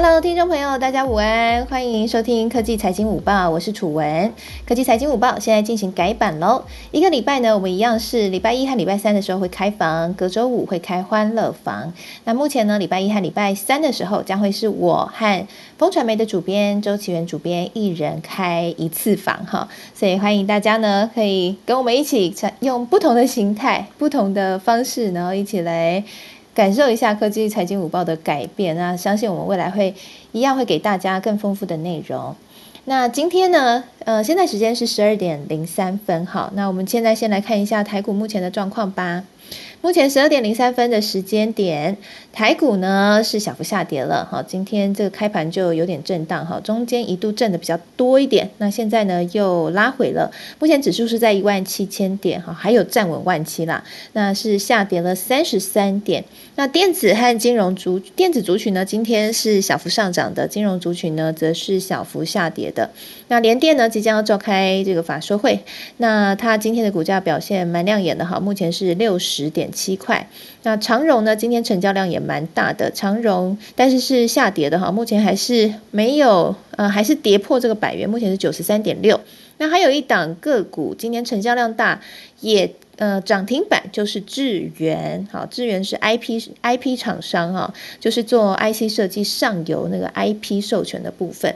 Hello，听众朋友，大家午安，欢迎收听科技财经午报，我是楚文。科技财经午报现在进行改版喽，一个礼拜呢，我们一样是礼拜一和礼拜三的时候会开房，隔周五会开欢乐房。那目前呢，礼拜一和礼拜三的时候将会是我和风传媒的主编周启源主编一人开一次房哈，所以欢迎大家呢可以跟我们一起用不同的形态、不同的方式，然后一起来。感受一下科技财经午报的改变那相信我们未来会一样会给大家更丰富的内容。那今天呢，呃，现在时间是十二点零三分，好，那我们现在先来看一下台股目前的状况吧。目前十二点零三分的时间点，台股呢是小幅下跌了，哈，今天这个开盘就有点震荡，哈，中间一度震的比较多一点，那现在呢又拉回了，目前指数是在一万七千点，哈，还有站稳万七啦，那是下跌了三十三点。那电子和金融族电子族群呢，今天是小幅上涨的，金融族群呢则是小幅下跌的。那联电呢即将要召开这个法说会，那它今天的股价表现蛮亮眼的，哈，目前是六十点。七块，那长荣呢？今天成交量也蛮大的，长荣但是是下跌的哈，目前还是没有，呃，还是跌破这个百元，目前是九十三点六。那还有一档个股，今天成交量大，也呃涨停板，就是智源，好，智源是 I P I P 厂商哈，就是做 I C 设计上游那个 I P 授权的部分。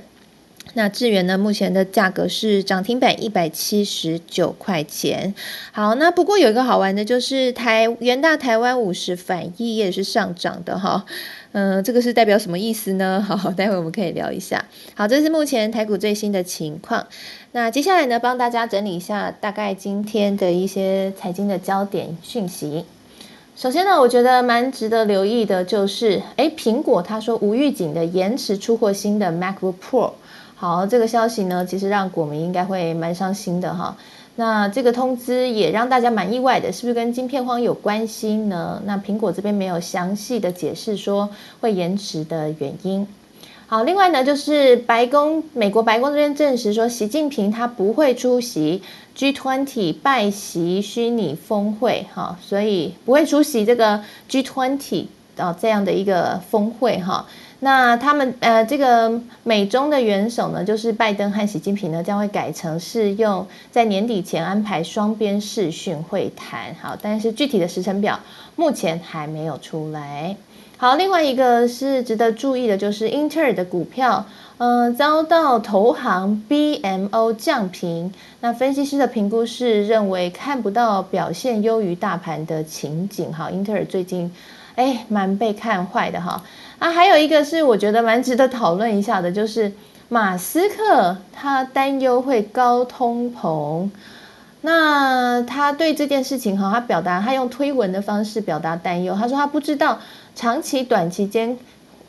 那智源呢？目前的价格是涨停板一百七十九块钱。好，那不过有一个好玩的，就是台元大台湾五十反一也是上涨的哈。嗯，这个是代表什么意思呢？好，待会我们可以聊一下。好，这是目前台股最新的情况。那接下来呢，帮大家整理一下大概今天的一些财经的焦点讯息。首先呢，我觉得蛮值得留意的就是，哎，苹果他说无预警的延迟出货新的 MacBook Pro。好，这个消息呢，其实让股民应该会蛮伤心的哈。那这个通知也让大家蛮意外的，是不是跟晶片荒有关系呢？那苹果这边没有详细的解释说会延迟的原因。好，另外呢，就是白宫，美国白宫这边证实说，习近平他不会出席 G20 拜习虚拟峰会，哈，所以不会出席这个 G20 啊这样的一个峰会，哈。那他们呃，这个美中的元首呢，就是拜登和习近平呢，将会改成是用在年底前安排双边视讯会谈。好，但是具体的时程表目前还没有出来。好，另外一个是值得注意的，就是英特尔的股票，嗯，遭到投行 BMO 降评。那分析师的评估是认为看不到表现优于大盘的情景。好，英特尔最近哎，蛮被看坏的哈。啊，还有一个是我觉得蛮值得讨论一下的，就是马斯克他担忧会高通膨，那他对这件事情哈，他表达他用推文的方式表达担忧，他说他不知道长期短期间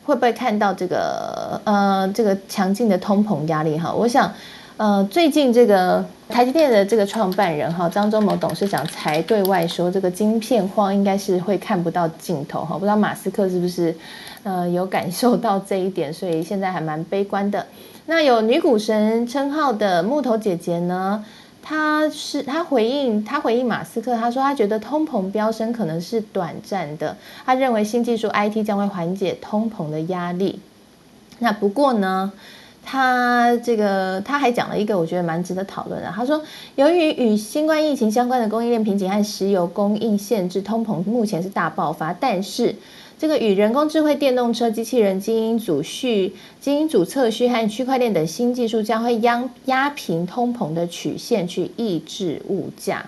会不会看到这个呃这个强劲的通膨压力哈，我想。呃，最近这个台积电的这个创办人哈张忠谋董事长才对外说，这个晶片荒应该是会看不到尽头哈。不知道马斯克是不是呃有感受到这一点，所以现在还蛮悲观的。那有女股神称号的木头姐姐呢，她是她回应她回应马斯克，她说她觉得通膨飙升可能是短暂的，她认为新技术 IT 将会缓解通膨的压力。那不过呢？他这个他还讲了一个我觉得蛮值得讨论的。他说，由于与新冠疫情相关的供应链瓶颈和石油供应限制，通膨目前是大爆发。但是，这个与人工智慧电动车、机器人、基因组序、基因组测序和区块链等新技术将会压压平通膨的曲线，去抑制物价。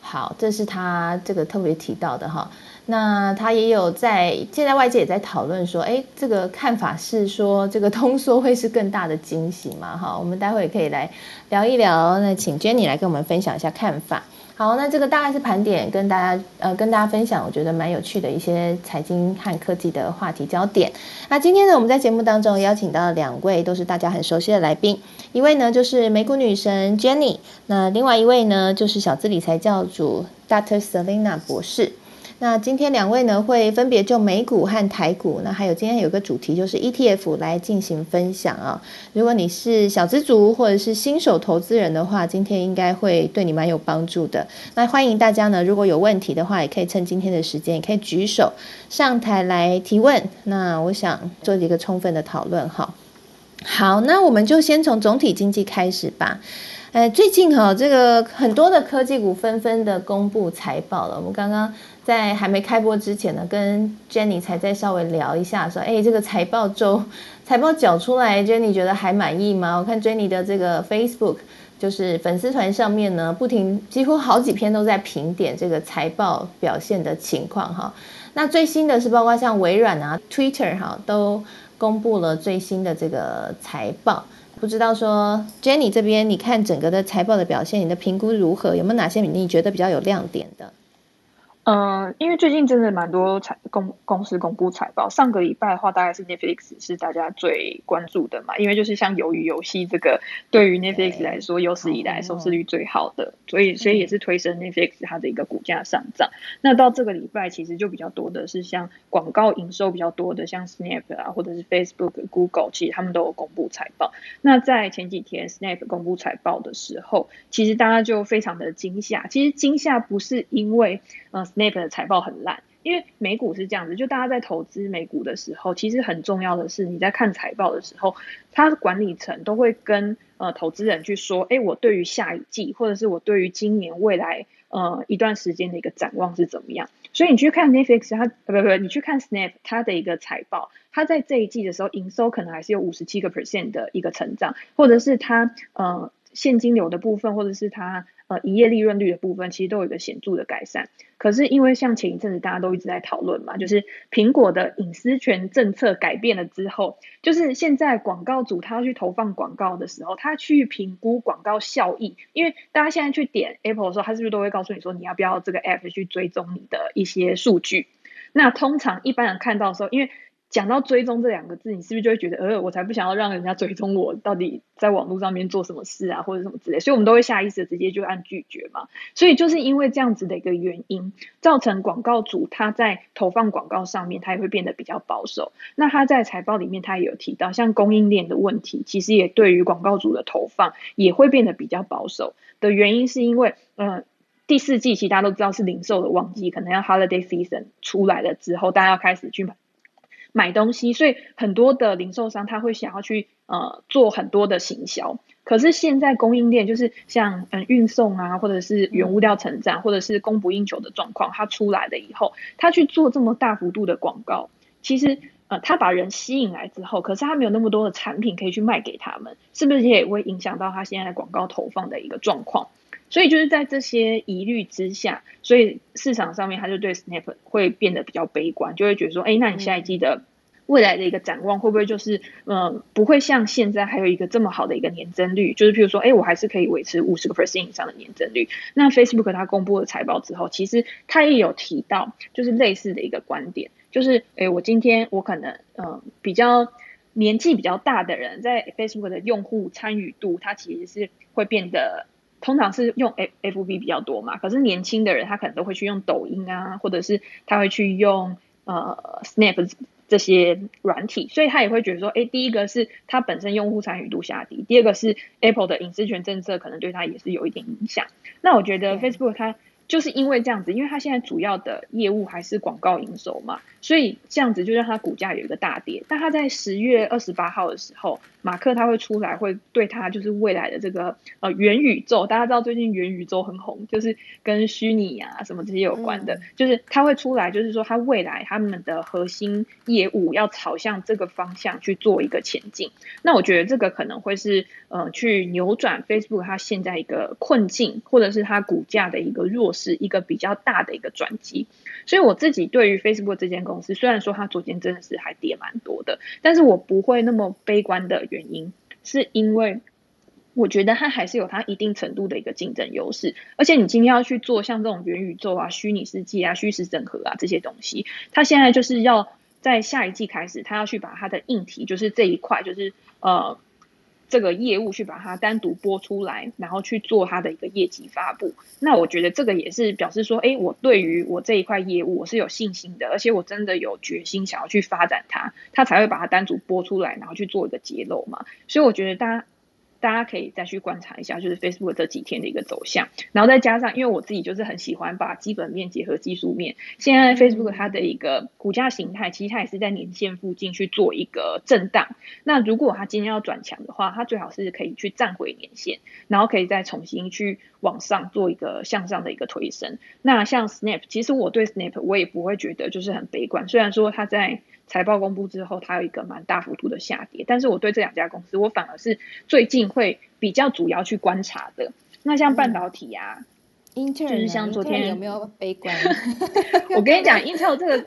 好，这是他这个特别提到的哈。那他也有在，现在外界也在讨论说，哎，这个看法是说，这个通缩会是更大的惊喜嘛？哈，我们待会也可以来聊一聊。那请 Jenny 来跟我们分享一下看法。好，那这个大概是盘点，跟大家呃跟大家分享，我觉得蛮有趣的一些财经和科技的话题焦点。那今天呢，我们在节目当中邀请到两位都是大家很熟悉的来宾，一位呢就是美股女神 Jenny，那另外一位呢就是小资理财教主 Dr. Selina 博士。那今天两位呢会分别就美股和台股，那还有今天有个主题就是 ETF 来进行分享啊。如果你是小资族或者是新手投资人的话，今天应该会对你蛮有帮助的。那欢迎大家呢，如果有问题的话，也可以趁今天的时间，也可以举手上台来提问。那我想做一个充分的讨论哈。好，那我们就先从总体经济开始吧。呃，最近哈，这个很多的科技股纷纷的公布财报了。我们刚刚在还没开播之前呢，跟 Jenny 才在稍微聊一下，说，哎，这个财报周财报缴出来，Jenny 觉得还满意吗？我看 Jenny 的这个 Facebook 就是粉丝团上面呢，不停几乎好几篇都在评点这个财报表现的情况哈。那最新的是包括像微软啊、Twitter 哈都。公布了最新的这个财报，不知道说 Jenny 这边，你看整个的财报的表现，你的评估如何？有没有哪些你觉得比较有亮点的？嗯，因为最近真的蛮多财公公司公布财报。上个礼拜的话，大概是 Netflix 是大家最关注的嘛，因为就是像鱿鱼游戏这个，对于 Netflix 来说有史以来收视率最好的，所以所以也是推升 Netflix 它的一个股价上涨。那到这个礼拜，其实就比较多的是像广告营收比较多的，像 Snap 啊，或者是 Facebook、Google，其实他们都有公布财报。那在前几天 Snap 公布财报的时候，其实大家就非常的惊吓。其实惊吓不是因为呃。Snap 的财报很烂，因为美股是这样子，就大家在投资美股的时候，其实很重要的是你在看财报的时候，它的管理层都会跟呃投资人去说，哎，我对于下一季或者是我对于今年未来呃一段时间的一个展望是怎么样。所以你去看 Netflix，它不不不，你去看 Snap 它的一个财报，它在这一季的时候营收可能还是有五十七个 percent 的一个成长，或者是它呃现金流的部分，或者是它。呃，营业利润率的部分其实都有一个显著的改善。可是因为像前一阵子大家都一直在讨论嘛，就是苹果的隐私权政策改变了之后，就是现在广告主他要去投放广告的时候，他去评估广告效益。因为大家现在去点 Apple 的时候，他是不是都会告诉你说你要不要这个 App 去追踪你的一些数据？那通常一般人看到的时候，因为讲到追踪这两个字，你是不是就会觉得，呃，我才不想要让人家追踪我到底在网络上面做什么事啊，或者什么之类，所以我们都会下意识直接就按拒绝嘛。所以就是因为这样子的一个原因，造成广告主他在投放广告上面，他也会变得比较保守。那他在财报里面他也有提到，像供应链的问题，其实也对于广告主的投放也会变得比较保守。的原因是因为，嗯，第四季其实大家都知道是零售的旺季，可能要 holiday season 出来了之后，大家要开始去买买。东西，所以很多的零售商他会想要去呃做很多的行销，可是现在供应链就是像嗯运送啊，或者是原物料成长，或者是供不应求的状况，它出来了以后，它去做这么大幅度的广告，其实呃他把人吸引来之后，可是他没有那么多的产品可以去卖给他们，是不是也会影响到他现在广告投放的一个状况？所以就是在这些疑虑之下，所以市场上面他就对 Snap 会变得比较悲观，就会觉得说，哎，那你下一季的未来的一个展望会不会就是，嗯，不会像现在还有一个这么好的一个年增率？就是譬如说，哎，我还是可以维持五十个 percent 以上的年增率。那 Facebook 它公布了财报之后，其实它也有提到，就是类似的一个观点，就是，哎，我今天我可能，嗯，比较年纪比较大的人，在 Facebook 的用户参与度，它其实是会变得。通常是用 F F B 比较多嘛，可是年轻的人他可能都会去用抖音啊，或者是他会去用呃 Snap 这些软体，所以他也会觉得说，哎，第一个是他本身用户参与度下低，第二个是 Apple 的隐私权政策可能对他也是有一点影响。那我觉得 Facebook 它。就是因为这样子，因为它现在主要的业务还是广告营收嘛，所以这样子就让它股价有一个大跌。但它在十月二十八号的时候，马克他会出来，会对它就是未来的这个呃元宇宙，大家知道最近元宇宙很红，就是跟虚拟啊什么这些有关的，就是他会出来，就是说他未来他们的核心业务要朝向这个方向去做一个前进。那我觉得这个可能会是呃去扭转 Facebook 它现在一个困境，或者是它股价的一个弱。是一个比较大的一个转机，所以我自己对于 Facebook 这间公司，虽然说它昨天真的是还跌蛮多的，但是我不会那么悲观的原因，是因为我觉得它还是有它一定程度的一个竞争优势，而且你今天要去做像这种元宇宙啊、虚拟世界啊、虚实整合啊这些东西，它现在就是要在下一季开始，它要去把它的硬体，就是这一块，就是呃。这个业务去把它单独播出来，然后去做它的一个业绩发布。那我觉得这个也是表示说，哎，我对于我这一块业务我是有信心的，而且我真的有决心想要去发展它，它才会把它单独播出来，然后去做一个揭露嘛。所以我觉得大家。大家可以再去观察一下，就是 Facebook 这几天的一个走向，然后再加上，因为我自己就是很喜欢把基本面结合技术面。现在 Facebook 它的一个股价形态，其实它也是在年线附近去做一个震荡。那如果它今天要转强的话，它最好是可以去站回年线，然后可以再重新去往上做一个向上的一个推升。那像 Snap，其实我对 Snap 我也不会觉得就是很悲观，虽然说它在。财报公布之后，它有一个蛮大幅度的下跌，但是我对这两家公司，我反而是最近会比较主要去观察的。那像半导体啊就是像昨天有没有悲观？我跟你讲，Intel 这个，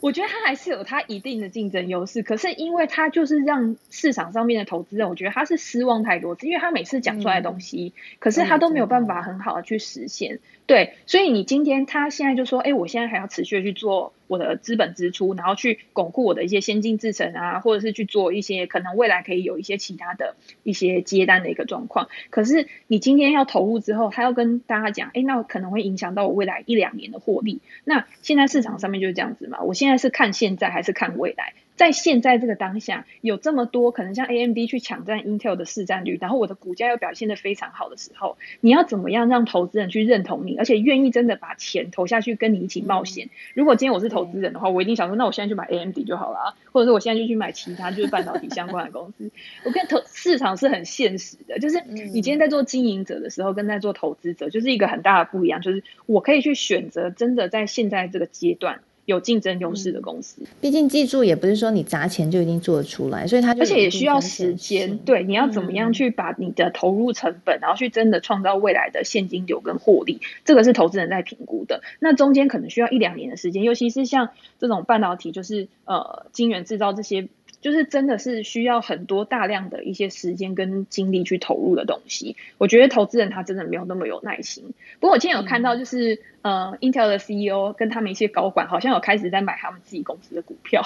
我觉得它还是有它一定的竞争优势，可是因为它就是让市场上面的投资人，我觉得他是失望太多次，因为他每次讲出来的东西，可是他都没有办法很好的去实现。对，所以你今天他现在就说，哎，我现在还要持续的去做我的资本支出，然后去巩固我的一些先进制程啊，或者是去做一些可能未来可以有一些其他的一些接单的一个状况。可是你今天要投入之后，他要跟大家讲，哎，那可能会影响到我未来一两年的获利。那现在市场上面就是这样子嘛，我现在是看现在还是看未来？在现在这个当下，有这么多可能像 AMD 去抢占 Intel 的市占率，然后我的股价又表现的非常好的时候，你要怎么样让投资人去认同你，而且愿意真的把钱投下去跟你一起冒险？如果今天我是投资人的话，我一定想说，那我现在就买 AMD 就好了，或者是我现在就去买其他就是半导体相关的公司。我跟投市场是很现实的，就是你今天在做经营者的时候，跟在做投资者就是一个很大的不一样，就是我可以去选择真的在现在这个阶段。有竞争优势的公司，毕竟技术也不是说你砸钱就一定做得出来，所以它而且也需要时间。对，你要怎么样去把你的投入成本，然后去真的创造未来的现金流跟获利，这个是投资人在评估的。那中间可能需要一两年的时间，尤其是像这种半导体，就是呃晶圆制造这些。就是真的是需要很多大量的一些时间跟精力去投入的东西。我觉得投资人他真的没有那么有耐心。不过我今天有看到，就是呃，Intel 的 CEO 跟他们一些高管好像有开始在买他们自己公司的股票，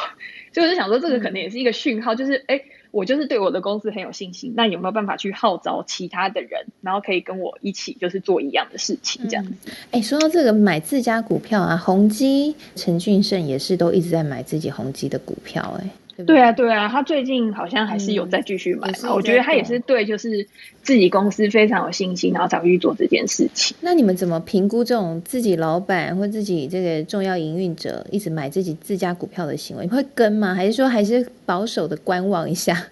所以我就想说，这个可能也是一个讯号，就是哎，我就是对我的公司很有信心。那有没有办法去号召其他的人，然后可以跟我一起就是做一样的事情这样子？哎，说到这个买自家股票啊，宏基陈俊胜也是都一直在买自己宏基的股票，哎。对啊，对啊，他最近好像还是有在继续买嘛。我觉得他也是对，就是自己公司非常有信心，然后才会去做这件事情。那你们怎么评估这种自己老板或自己这个重要营运者一直买自己自家股票的行为，你会跟吗？还是说还是保守的观望一下？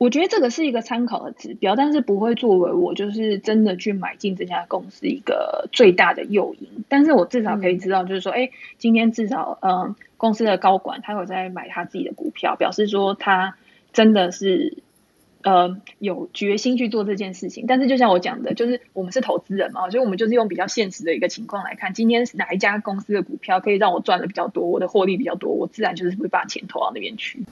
我觉得这个是一个参考的指标，但是不会作为我就是真的去买进这家公司一个最大的诱因。但是我至少可以知道，就是说，哎，今天至少，嗯，公司的高管他有在买他自己的股票，表示说他真的是，呃，有决心去做这件事情。但是就像我讲的，就是我们是投资人嘛，所以我们就是用比较现实的一个情况来看，今天哪一家公司的股票可以让我赚的比较多，我的获利比较多，我自然就是会把钱投到那边去。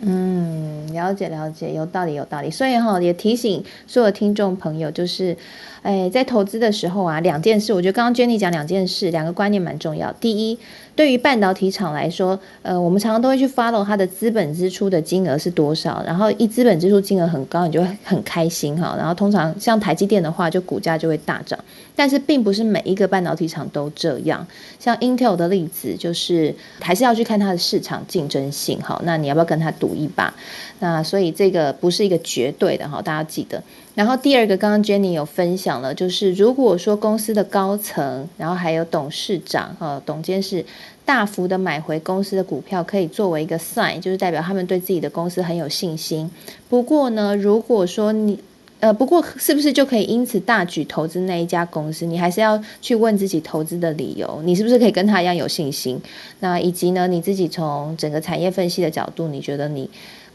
嗯，了解了解，有道理有道理。所以哈，也提醒所有听众朋友，就是，哎，在投资的时候啊，两件事，我觉得刚刚 Jenny 讲两件事，两个观念蛮重要。第一。对于半导体厂来说，呃，我们常常都会去 follow 它的资本支出的金额是多少，然后一资本支出金额很高，你就会很开心哈。然后通常像台积电的话，就股价就会大涨。但是并不是每一个半导体厂都这样。像 Intel 的例子，就是还是要去看它的市场竞争性哈。那你要不要跟它赌一把？那所以这个不是一个绝对的哈，大家记得。然后第二个，刚刚 Jenny 有分享了，就是如果说公司的高层，然后还有董事长哈、董监事大幅的买回公司的股票，可以作为一个 sign，就是代表他们对自己的公司很有信心。不过呢，如果说你呃，不过是不是就可以因此大举投资那一家公司？你还是要去问自己投资的理由，你是不是可以跟他一样有信心？那以及呢，你自己从整个产业分析的角度，你觉得你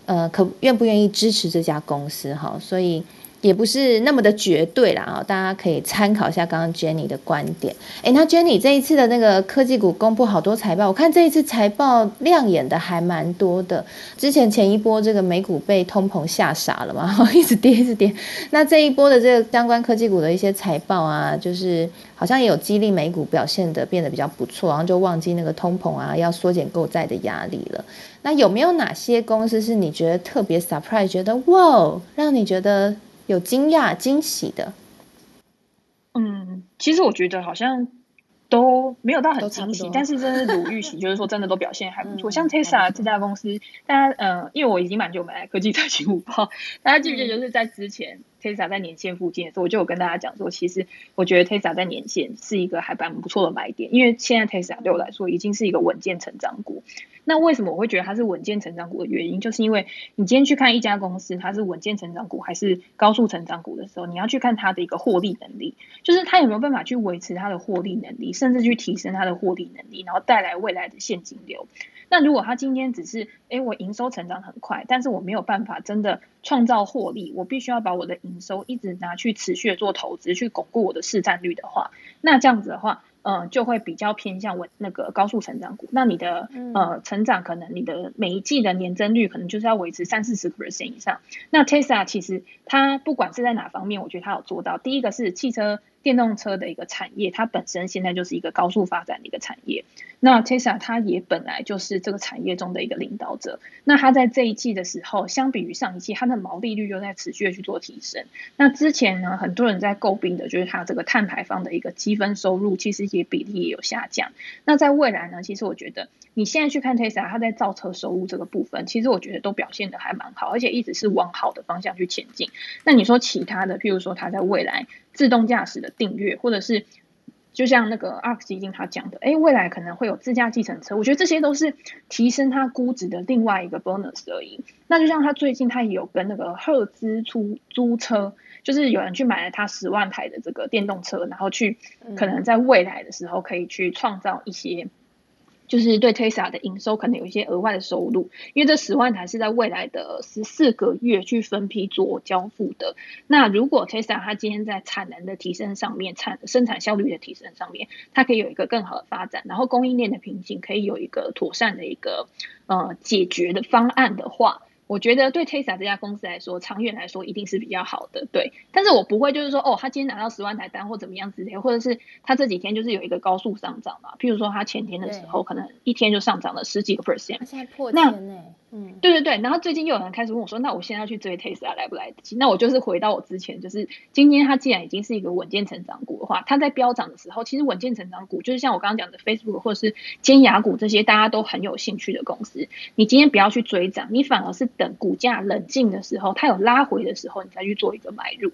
呃可愿不愿意支持这家公司？哈，所以。也不是那么的绝对啦啊，大家可以参考一下刚刚 Jenny 的观点。诶，那 Jenny 这一次的那个科技股公布好多财报，我看这一次财报亮眼的还蛮多的。之前前一波这个美股被通膨吓傻了嘛，一直跌一直跌。那这一波的这个相关科技股的一些财报啊，就是好像也有激励美股表现的变得比较不错，然后就忘记那个通膨啊要缩减购债的压力了。那有没有哪些公司是你觉得特别 surprise，觉得哇，让你觉得有惊讶惊喜的？嗯，其实我觉得好像都没有到很惊喜，但是真的如预 期，就是说真的都表现还不错。像 Tesla 这家公司，大家呃，因为我已经蛮久没来科技财经五报，大家记不记得就是在之前 Tesla 在年线附近的时候，我就有跟大家讲说，其实我觉得 Tesla 在年线是一个还蛮不错的买点，因为现在 Tesla 对我来说已经是一个稳健成长股。那为什么我会觉得它是稳健成长股的原因，就是因为你今天去看一家公司，它是稳健成长股还是高速成长股的时候，你要去看它的一个获利能力，就是它有没有办法去维持它的获利能力，甚至去提升它的获利能力，然后带来未来的现金流。那如果他今天只是，哎，我营收成长很快，但是我没有办法真的创造获利，我必须要把我的营收一直拿去持续的做投资，去巩固我的市占率的话，那这样子的话。嗯，就会比较偏向稳那个高速成长股。那你的呃成长可能你的每一季的年增率可能就是要维持三四十 percent 以上。那 Tesla 其实它不管是在哪方面，我觉得它有做到。第一个是汽车。电动车的一个产业，它本身现在就是一个高速发展的一个产业。那 Tesla 它也本来就是这个产业中的一个领导者。那它在这一季的时候，相比于上一季，它的毛利率又在持续的去做提升。那之前呢，很多人在诟病的就是它这个碳排放的一个积分收入，其实也比例也有下降。那在未来呢，其实我觉得你现在去看 Tesla，它在造车收入这个部分，其实我觉得都表现的还蛮好，而且一直是往好的方向去前进。那你说其他的，譬如说它在未来。自动驾驶的订阅，或者是就像那个 ARK 基金他讲的，哎，未来可能会有自驾计程车，我觉得这些都是提升它估值的另外一个 bonus 而已。那就像他最近他也有跟那个赫兹出租车，就是有人去买了他十万台的这个电动车，然后去可能在未来的时候可以去创造一些。就是对 Tesla 的营收可能有一些额外的收入，因为这十万台是在未来的十四个月去分批做交付的。那如果 Tesla 它今天在产能的提升上面，产生产效率的提升上面，它可以有一个更好的发展，然后供应链的瓶颈可以有一个妥善的一个呃解决的方案的话。我觉得对 Tesla 这家公司来说，长远来说一定是比较好的，对。但是我不会就是说，哦，他今天拿到十万台单或怎么样之类，或者是他这几天就是有一个高速上涨嘛。譬如说，他前天的时候可能一天就上涨了十几个 percent，现在破千呢。嗯，对对对，然后最近又有人开始问我说：“那我现在要去追 Tesla 来不来得及？”那我就是回到我之前，就是今天它既然已经是一个稳健成长股的话，它在飙涨的时候，其实稳健成长股就是像我刚刚讲的 Facebook 或者是尖牙股这些大家都很有兴趣的公司，你今天不要去追涨，你反而是等股价冷静的时候，它有拉回的时候，你再去做一个买入，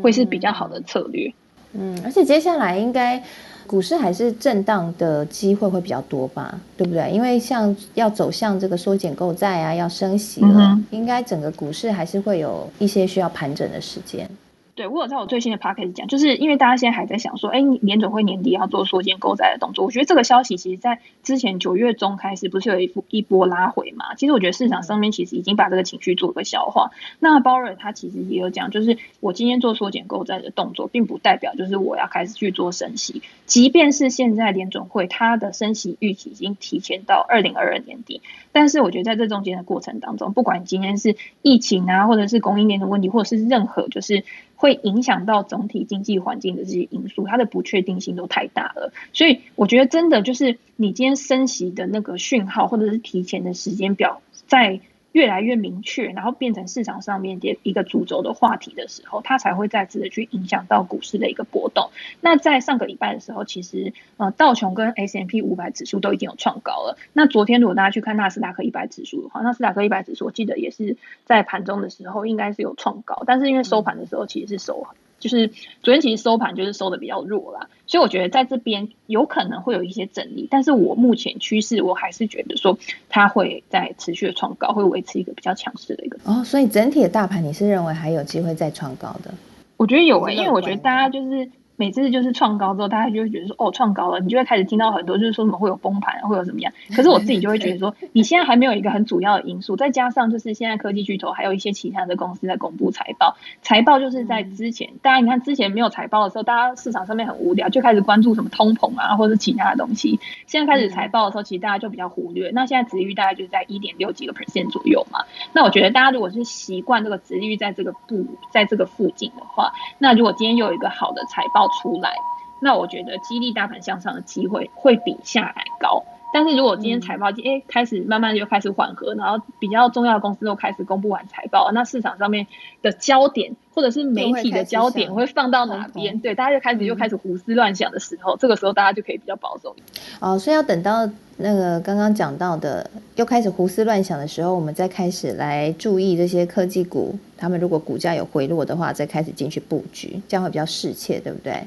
会是比较好的策略。嗯，而且接下来应该。股市还是震荡的机会会比较多吧，对不对？因为像要走向这个缩减购债啊，要升息了，应该整个股市还是会有一些需要盘整的时间。对我有在我最新的 p a c k a g e 讲，就是因为大家现在还在想说，哎，年总会年底要做缩减购债的动作。我觉得这个消息其实，在之前九月中开始，不是有一波一波拉回嘛？其实我觉得市场上面其实已经把这个情绪做个消化。那鲍尔他其实也有讲，就是我今天做缩减购债的动作，并不代表就是我要开始去做升息。即便是现在联总会它的升息预期已经提前到二零二二年底，但是我觉得在这中间的过程当中，不管今天是疫情啊，或者是供应链的问题，或者是任何就是。会影响到总体经济环境的这些因素，它的不确定性都太大了。所以我觉得真的就是你今天升息的那个讯号，或者是提前的时间表，在。越来越明确，然后变成市场上面的一个主轴的话题的时候，它才会再次的去影响到股市的一个波动。那在上个礼拜的时候，其实呃道琼跟 S M P 五百指数都已经有创高了。那昨天如果大家去看纳斯达克一百指数的话，纳斯达克一百指数我记得也是在盘中的时候应该是有创高，但是因为收盘的时候其实是收。就是昨天其实收盘就是收的比较弱啦，所以我觉得在这边有可能会有一些整理，但是我目前趋势我还是觉得说它会在持续的创高，会维持一个比较强势的一个哦，所以整体的大盘你是认为还有机会再创高的？我觉得有诶，因为我觉得大家就是每次就是创高之后，大家就会觉得说哦创高了，你就会开始听到很多就是说什么会有崩盘，会有怎么样。可是我自己就会觉得说，你现在还没有一个很主要的因素，再加上就是现在科技巨头还有一些其他的公司在公布财报，财报就是在之前，大家你看之前没有财报的时候，大家市场上面很无聊，就开始关注什么通膨啊或者是其他的东西。现在开始财报的时候，其实大家就比较忽略。那现在值率大概就是在一点六几个 percent 左右嘛。那我觉得大家如果是习惯这个值率在这个部在这个附近的话，那如果今天又有一个好的财报出来，那我觉得激励大盘向上的机会会比下来高。但是如果今天财报哎开始慢慢就开始缓和，然后比较重要的公司都开始公布完财报，那市场上面的焦点或者是媒体的焦点会放到哪边？对，大家就开始又开始胡思乱想的时候，这个时候大家就可以比较保守。哦，所以要等到那个刚刚讲到的又开始胡思乱想的时候，我们再开始来注意这些科技股，他们如果股价有回落的话，再开始进去布局，这样会比较适切，对不对？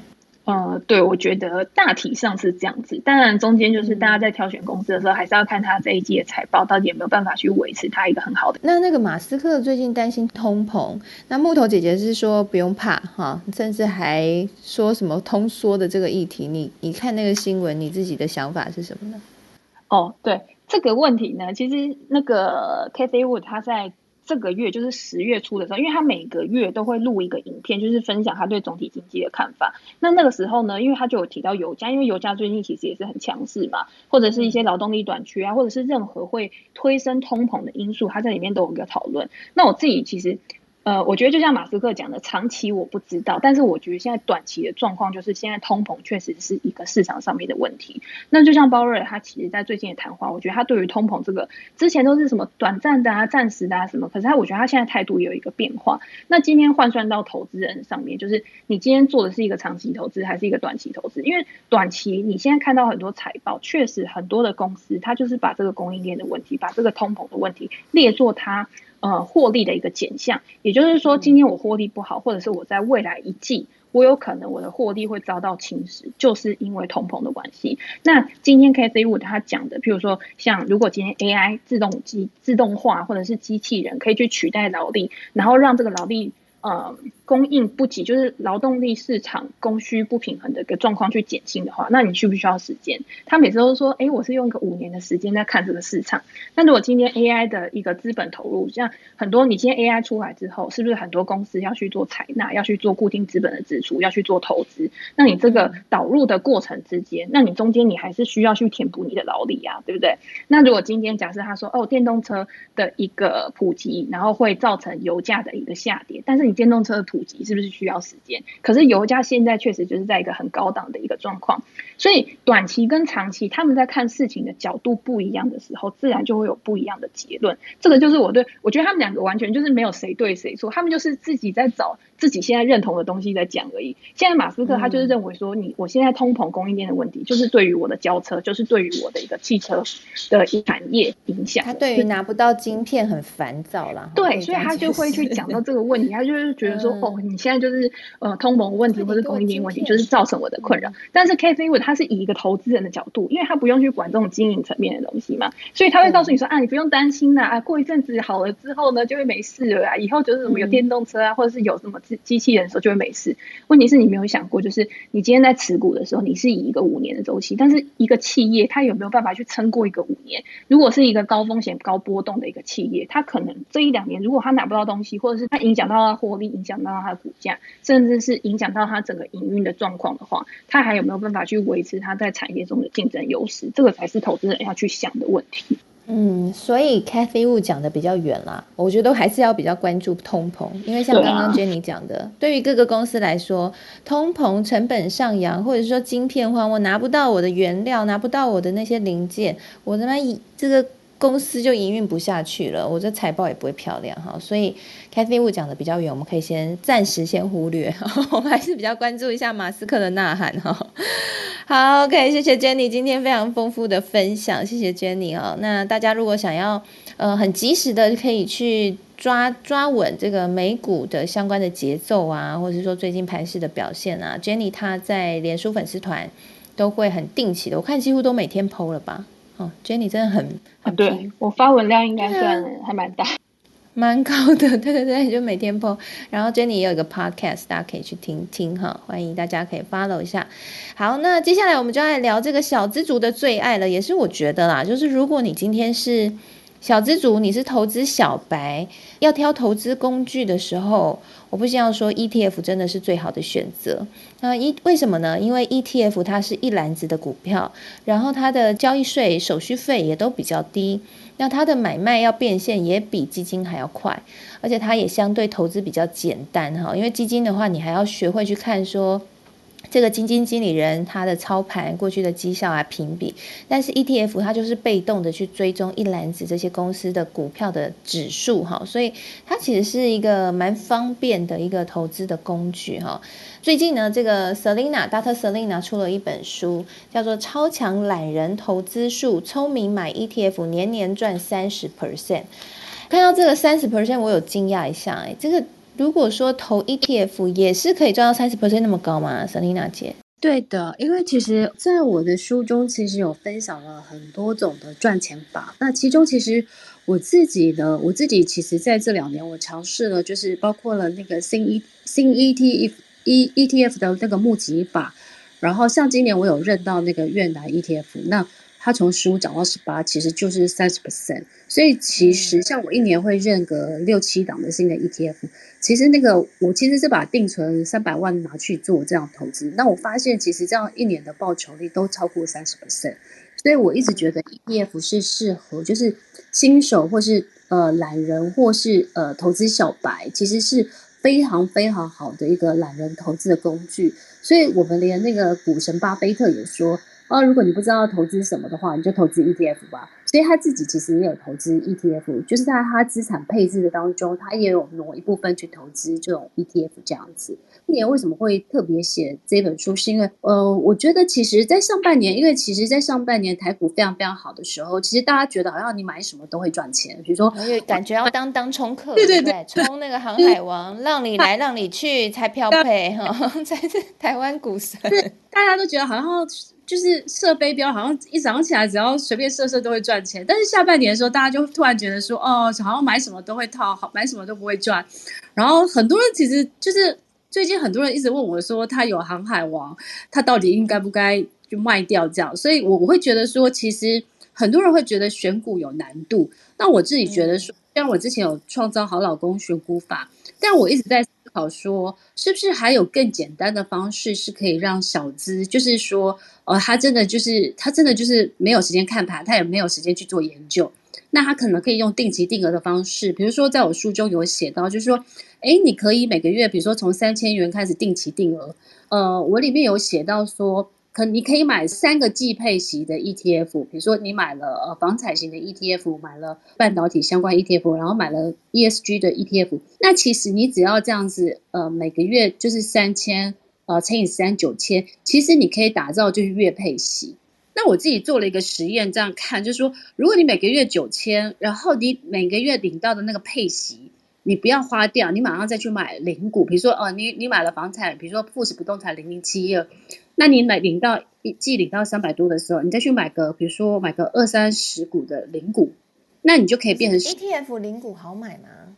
呃，对，我觉得大体上是这样子。当然，中间就是大家在挑选公司的时候，还是要看他这一季的财报到底有没有办法去维持它一个很好的。那那个马斯克最近担心通膨，那木头姐姐是说不用怕哈，甚至还说什么通缩的这个议题。你你看那个新闻，你自己的想法是什么呢？哦，对这个问题呢，其实那个 Kathy Wood 他在。这个月就是十月初的时候，因为他每个月都会录一个影片，就是分享他对总体经济的看法。那那个时候呢，因为他就有提到油价，因为油价最近其实也是很强势嘛，或者是一些劳动力短缺啊，或者是任何会推升通膨的因素，他在里面都有一个讨论。那我自己其实。呃，我觉得就像马斯克讲的，长期我不知道，但是我觉得现在短期的状况就是现在通膨确实是一个市场上面的问题。那就像鲍瑞他其实在最近的谈话，我觉得他对于通膨这个之前都是什么短暂的啊、暂时的啊什么，可是他我觉得他现在态度有一个变化。那今天换算到投资人上面，就是你今天做的是一个长期投资还是一个短期投资？因为短期你现在看到很多财报，确实很多的公司，它就是把这个供应链的问题、把这个通膨的问题列作它。呃，获利的一个减项，也就是说，今天我获利不好，或者是我在未来一季，我有可能我的获利会遭到侵蚀，就是因为通膨的关系。那今天 K C Wood 他讲的，譬如说，像如果今天 A I 自动机自动化或者是机器人可以去取代劳力，然后让这个劳力。呃，供应不及，就是劳动力市场供需不平衡的一个状况去减轻的话，那你需不需要时间？他每次都说，哎，我是用个五年的时间在看这个市场。那如果今天 AI 的一个资本投入，像很多，你今天 AI 出来之后，是不是很多公司要去做采纳，要去做固定资本的支出，要去做投资？那你这个导入的过程之间，那你中间你还是需要去填补你的劳力啊，对不对？那如果今天假设他说，哦，电动车的一个普及，然后会造成油价的一个下跌，但是电动车的普及是不是需要时间？可是油价现在确实就是在一个很高档的一个状况，所以短期跟长期他们在看事情的角度不一样的时候，自然就会有不一样的结论。这个就是我对我觉得他们两个完全就是没有谁对谁错，他们就是自己在找。自己现在认同的东西在讲而已。现在马斯克他就是认为说，你我现在通膨供应链的问题，就是对于我的交车，就是对于我的一个汽车的产业影响。他对于拿不到晶片很烦躁啦。对，所以他就会去讲到这个问题。他就是觉得说，哦，你现在就是呃通膨问题或者供应链问题，就是造成我的困扰。但是 K C 他是以一个投资人的角度，因为他不用去管这种经营层面的东西嘛，所以他会告诉你说啊，你不用担心啦，啊，过一阵子好了之后呢，就会没事了啊，以后就是什么有电动车啊，或者是有什么。机器人的时候就会没事。问题是你没有想过，就是你今天在持股的时候，你是以一个五年的周期，但是一个企业它有没有办法去撑过一个五年？如果是一个高风险、高波动的一个企业，它可能这一两年，如果它拿不到东西，或者是它影响到它获利，影响到它的股价，甚至是影响到它整个营运的状况的话，它还有没有办法去维持它在产业中的竞争优势？这个才是投资人要去想的问题。嗯，所以 Cathy Wu 讲的比较远啦，我觉得还是要比较关注通膨，因为像刚刚 Jenny 讲的，对于各个公司来说，通膨成本上扬，或者说晶片荒，我拿不到我的原料，拿不到我的那些零件，我他妈以这个。公司就营运不下去了，我这财报也不会漂亮哈，所以 Cathy Wu 讲的比较远，我们可以先暂时先忽略，我们还是比较关注一下马斯克的呐喊哈。好，OK，谢谢 Jenny 今天非常丰富的分享，谢谢 Jenny 哦。那大家如果想要呃很及时的可以去抓抓稳这个美股的相关的节奏啊，或者是说最近盘势的表现啊，Jenny 她在脸书粉丝团都会很定期的，我看几乎都每天 PO 了吧。哦，Jenny 真的很很对我发文量应该算还蛮大，蛮高的，对对对，就每天 po。然后 Jenny 也有一个 podcast，大家可以去听听哈，欢迎大家可以 follow 一下。好，那接下来我们就来聊这个小资族的最爱了，也是我觉得啦，就是如果你今天是小资族，你是投资小白，要挑投资工具的时候，我不希望说 ETF 真的是最好的选择。那一为什么呢？因为 ETF 它是一篮子的股票，然后它的交易税、手续费也都比较低。那它的买卖要变现也比基金还要快，而且它也相对投资比较简单哈。因为基金的话，你还要学会去看说这个基金经理人他的操盘过去的绩效啊评比，但是 ETF 它就是被动的去追踪一篮子这些公司的股票的指数哈，所以它其实是一个蛮方便的一个投资的工具哈。最近呢，这个 Selina Dr. Selina 出了一本书，叫做《超强懒人投资术》，聪明买 ETF，年年赚三十 percent。看到这个三十 percent，我有惊讶一下，哎，这个如果说投 ETF 也是可以赚到三十 percent 那么高吗？Selina 姐？对的，因为其实在我的书中，其实有分享了很多种的赚钱法。那其中，其实我自己呢，我自己其实在这两年，我尝试了，就是包括了那个新 E 新 ETF。E E T F 的那个募集法，然后像今年我有认到那个越南 E T F，那它从十五涨到十八，其实就是三十 percent。所以其实像我一年会认个六七档的新的 E T F，其实那个我其实是把定存三百万拿去做这样投资，那我发现其实这样一年的报酬率都超过三十 percent。所以我一直觉得 E T F 是适合就是新手或是呃懒人或是呃投资小白，其实是。非常非常好的一个懒人投资的工具，所以我们连那个股神巴菲特也说，啊，如果你不知道投资什么的话，你就投资 ETF 吧。所以他自己其实也有投资 ETF，就是在他资产配置的当中，他也有挪一部分去投资这种 ETF 这样子。今年为什么会特别写这本书？是因为，呃，我觉得其实，在上半年，因为其实，在上半年台股非常非常好的时候，其实大家觉得好像你买什么都会赚钱，比如说，感觉要当当冲客，对对对，冲那个航海王，让你来让你去才漂配哈，才是台湾股神。大家都觉得好像。就是射飞镖，好像一早上起来只要随便射射都会赚钱。但是下半年的时候，大家就突然觉得说，哦，好像买什么都会套，好买什么都不会赚。然后很多人其实就是最近很多人一直问我说，他有航海王，他到底应该不该就卖掉这样？所以我我会觉得说，其实很多人会觉得选股有难度。那我自己觉得说，像我之前有创造好老公选股法，但我一直在。好说，是不是还有更简单的方式是可以让小资，就是说，呃，他真的就是他真的就是没有时间看盘，他也没有时间去做研究，那他可能可以用定期定额的方式，比如说在我书中有写到，就是说，哎，你可以每个月，比如说从三千元开始定期定额，呃，我里面有写到说。你可以买三个季配型的 ETF，比如说你买了呃房产型的 ETF，买了半导体相关 ETF，然后买了 ESG 的 ETF。那其实你只要这样子，呃，每个月就是三千，呃，乘以三九千，其实你可以打造就是月配息。那我自己做了一个实验，这样看就是说，如果你每个月九千，然后你每个月领到的那个配息，你不要花掉，你马上再去买零股，比如说哦，你你买了房产，比如说富士不动产零零七二。那你买领到一季领到三百多的时候，你再去买个，比如说买个二三十股的零股，那你就可以变成 ETF 零股好买吗？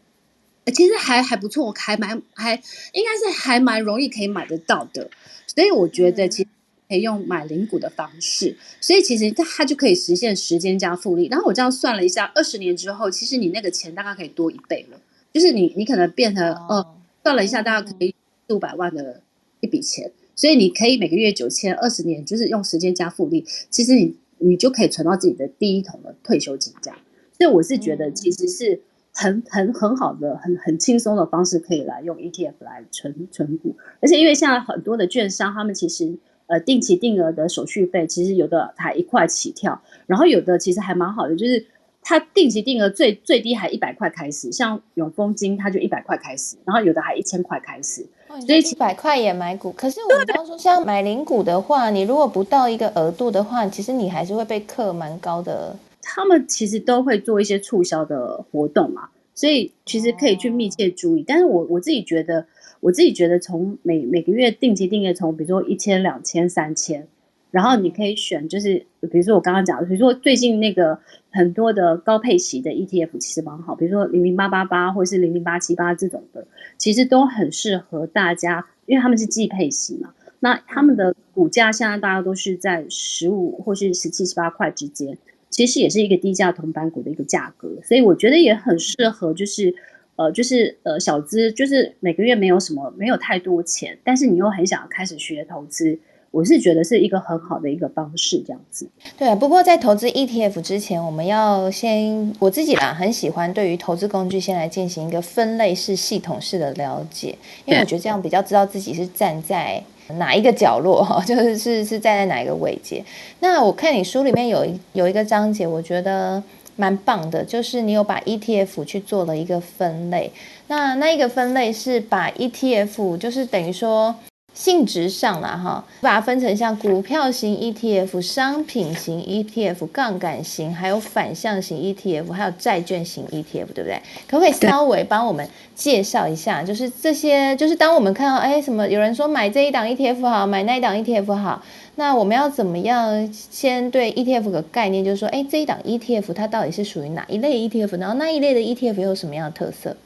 其实还还不错，还蛮还应该是还蛮容易可以买得到的，所以我觉得其实可以用买零股的方式，所以其实它它就可以实现时间加复利。然后我这样算了一下，二十年之后，其实你那个钱大概可以多一倍了，就是你你可能变成呃算了一下，大概可以四五百万的一笔钱。所以你可以每个月九千，二十年就是用时间加复利，其实你你就可以存到自己的第一桶的退休金这样。所以我是觉得其实是很很很好的、很很轻松的方式，可以来用 ETF 来存存股。而且因为现在很多的券商，他们其实呃定期定额的手续费，其实有的才一块起跳，然后有的其实还蛮好的，就是它定期定额最最低还一百块开始，像永丰金它就一百块开始，然后有的还一千块开始。所以一百块也买股，可是我们刚说像买零股的话，你如果不到一个额度的话，其实你还是会被克蛮高的。他们其实都会做一些促销的活动嘛，所以其实可以去密切注意。但是我我自己觉得，我自己觉得从每每个月定期定额从比如说一千、两千、三千，然后你可以选，就是比如说我刚刚讲的，比如说最近那个很多的高配息的 ETF 其实蛮好，比如说零零八八八或是零零八七八这种的，其实都很适合大家，因为他们是季配息嘛。那他们的股价现在大家都是在十五或是十七十八块之间，其实也是一个低价同板股的一个价格，所以我觉得也很适合，就是呃，就是呃小资，就是每个月没有什么没有太多钱，但是你又很想要开始学投资。我是觉得是一个很好的一个方式，这样子。对，不过在投资 ETF 之前，我们要先我自己啦，很喜欢对于投资工具先来进行一个分类式、系统式的了解，因为我觉得这样比较知道自己是站在哪一个角落哈，就是是是站在哪一个位阶。那我看你书里面有一有一个章节，我觉得蛮棒的，就是你有把 ETF 去做了一个分类。那那一个分类是把 ETF，就是等于说。性质上啦，哈，把它分成像股票型 ETF、商品型 ETF、杠杆型，还有反向型 ETF，还有债券型 ETF，对不对？可不可以稍微帮我们介绍一下？就是这些，就是当我们看到，哎，什么有人说买这一档 ETF 好，买那一档 ETF 好，那我们要怎么样先对 ETF 的概念，就是说，哎，这一档 ETF 它到底是属于哪一类 ETF？然后那一类的 ETF 有什么样的特色？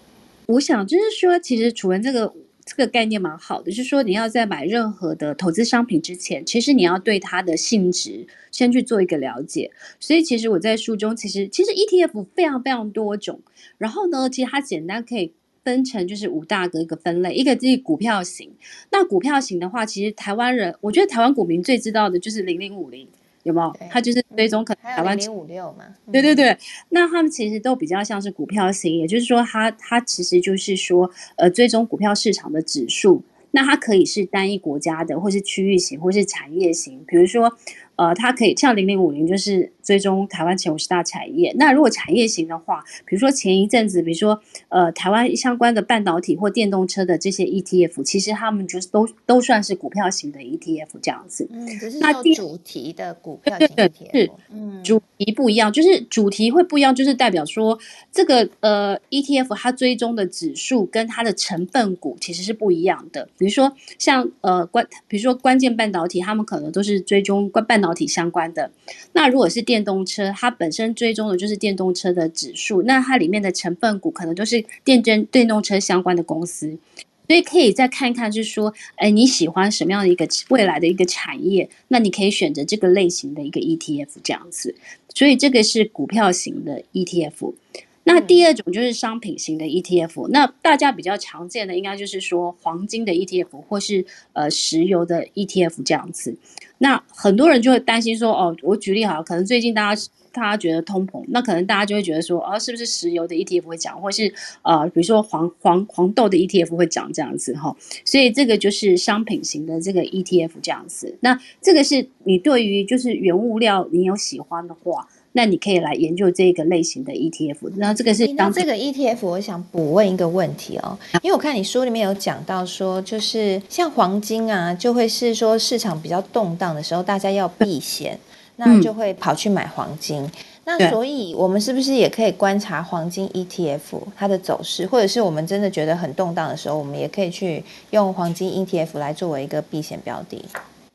我想就是说，其实除了这个。这个概念蛮好的，就是说你要在买任何的投资商品之前，其实你要对它的性质先去做一个了解。所以其实我在书中，其实其实 ETF 非常非常多种，然后呢，其实它简单可以分成就是五大个一个分类，一个是股票型。那股票型的话，其实台湾人，我觉得台湾股民最知道的就是零零五零。有没有？它就是追踪可能台湾零五六嘛？对对对，那他们其实都比较像是股票型，也就是说，它它其实就是说，呃，追踪股票市场的指数。那它可以是单一国家的，或是区域型，或是产业型。比如说，呃，它可以像零零五零，就是追踪台湾前五十大产业。那如果产业型的话，比如说前一阵子，比如说呃，台湾相关的半导体或电动车的这些 ETF，其实他们就是都都算是股票型的 ETF 这样子。嗯，只是那主题的股票型 ETF，嗯，主题不一样，就是主题会不一样，就是代表说这个呃 ETF 它追踪的指数跟它的成分股其实是不一样的。比如说像呃关，比如说关键半导体，他们可能都是追踪关半导体相关的。那如果是电动车，它本身追踪的就是电动车的指数，那它里面的成分股可能都是电真电动车相关的公司。所以可以再看看，就是说，哎，你喜欢什么样的一个未来的一个产业？那你可以选择这个类型的一个 ETF 这样子。所以这个是股票型的 ETF。那第二种就是商品型的 ETF，那大家比较常见的应该就是说黄金的 ETF 或是呃石油的 ETF 这样子。那很多人就会担心说，哦，我举例好，可能最近大家大家觉得通膨，那可能大家就会觉得说，哦，是不是石油的 ETF 会涨，或是呃比如说黄黄黄豆的 ETF 会涨这样子哈。所以这个就是商品型的这个 ETF 这样子。那这个是你对于就是原物料你有喜欢的话。那你可以来研究这个类型的 ETF，那这个是当这个 ETF，我想补问一个问题哦，因为我看你书里面有讲到说，就是像黄金啊，就会是说市场比较动荡的时候，大家要避险，那就会跑去买黄金。那所以我们是不是也可以观察黄金 ETF 它的走势，或者是我们真的觉得很动荡的时候，我们也可以去用黄金 ETF 来作为一个避险标的？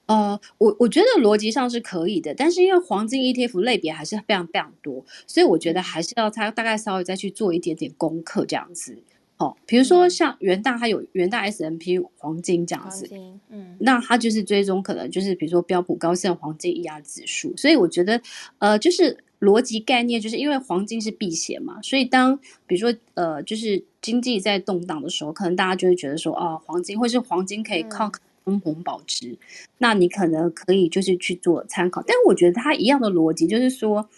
呃，我我觉得逻辑上是可以的，但是因为黄金 ETF 类别还是非常非常多，所以我觉得还是要它大概稍微再去做一点点功课这样子。哦，比如说像元大，它有元大 S M P 黄金这样子，嗯，那它就是追踪可能就是比如说标普高盛黄金 ER 指数，所以我觉得呃，就是逻辑概念，就是因为黄金是避险嘛，所以当比如说呃，就是经济在动荡的时候，可能大家就会觉得说啊，黄金或是黄金可以抗。通膨保值，那你可能可以就是去做参考，但我觉得它一样的逻辑就是说，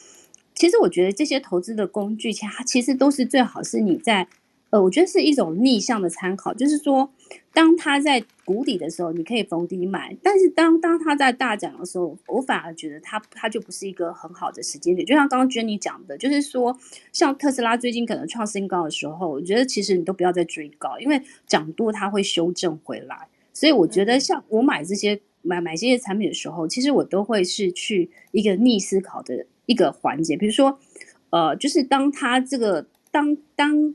其实我觉得这些投资的工具，其实它其实都是最好是你在，呃，我觉得是一种逆向的参考，就是说，当它在谷底的时候，你可以逢低买，但是当当它在大涨的时候，我反而觉得它它就不是一个很好的时间点。就像刚刚 Jenny 讲的，就是说，像特斯拉最近可能创新高的时候，我觉得其实你都不要再追高，因为涨多它会修正回来。所以我觉得，像我买这些买买这些产品的时候，其实我都会是去一个逆思考的一个环节。比如说，呃，就是当它这个当当，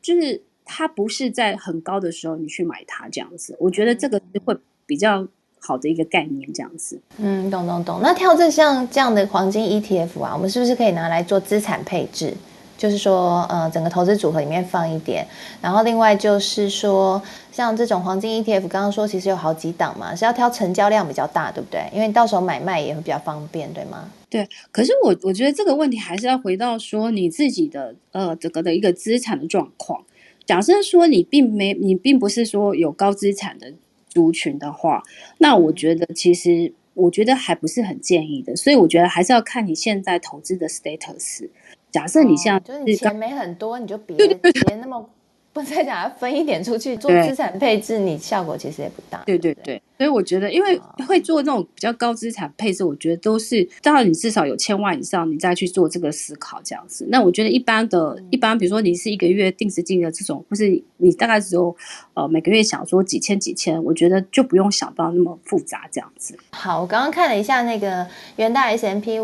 就是它不是在很高的时候，你去买它这样子，我觉得这个会比较好的一个概念，这样子。嗯，懂懂懂。那跳这像这样的黄金 ETF 啊，我们是不是可以拿来做资产配置？就是说，呃，整个投资组合里面放一点，然后另外就是说，像这种黄金 ETF，刚刚说其实有好几档嘛，是要挑成交量比较大，对不对？因为到时候买卖也会比较方便，对吗？对。可是我我觉得这个问题还是要回到说你自己的呃整个的一个资产的状况。假设说你并没你并不是说有高资产的族群的话，那我觉得其实我觉得还不是很建议的。所以我觉得还是要看你现在投资的 status。假设你像，就是你钱没很多，你就别别那么不再讲要分一点出去做资产配置，你效果其实也不大。对对对，所以我觉得，因为会做那种比较高资产配置，我觉得都是，当然你至少有千万以上，你再去做这个思考这样子。那我觉得一般的，一般比如说你是一个月定时金的这种，或是你大概只有呃每个月想说几千几千，我觉得就不用想到那么复杂这样子。好，我刚刚看了一下那个元大 S M P。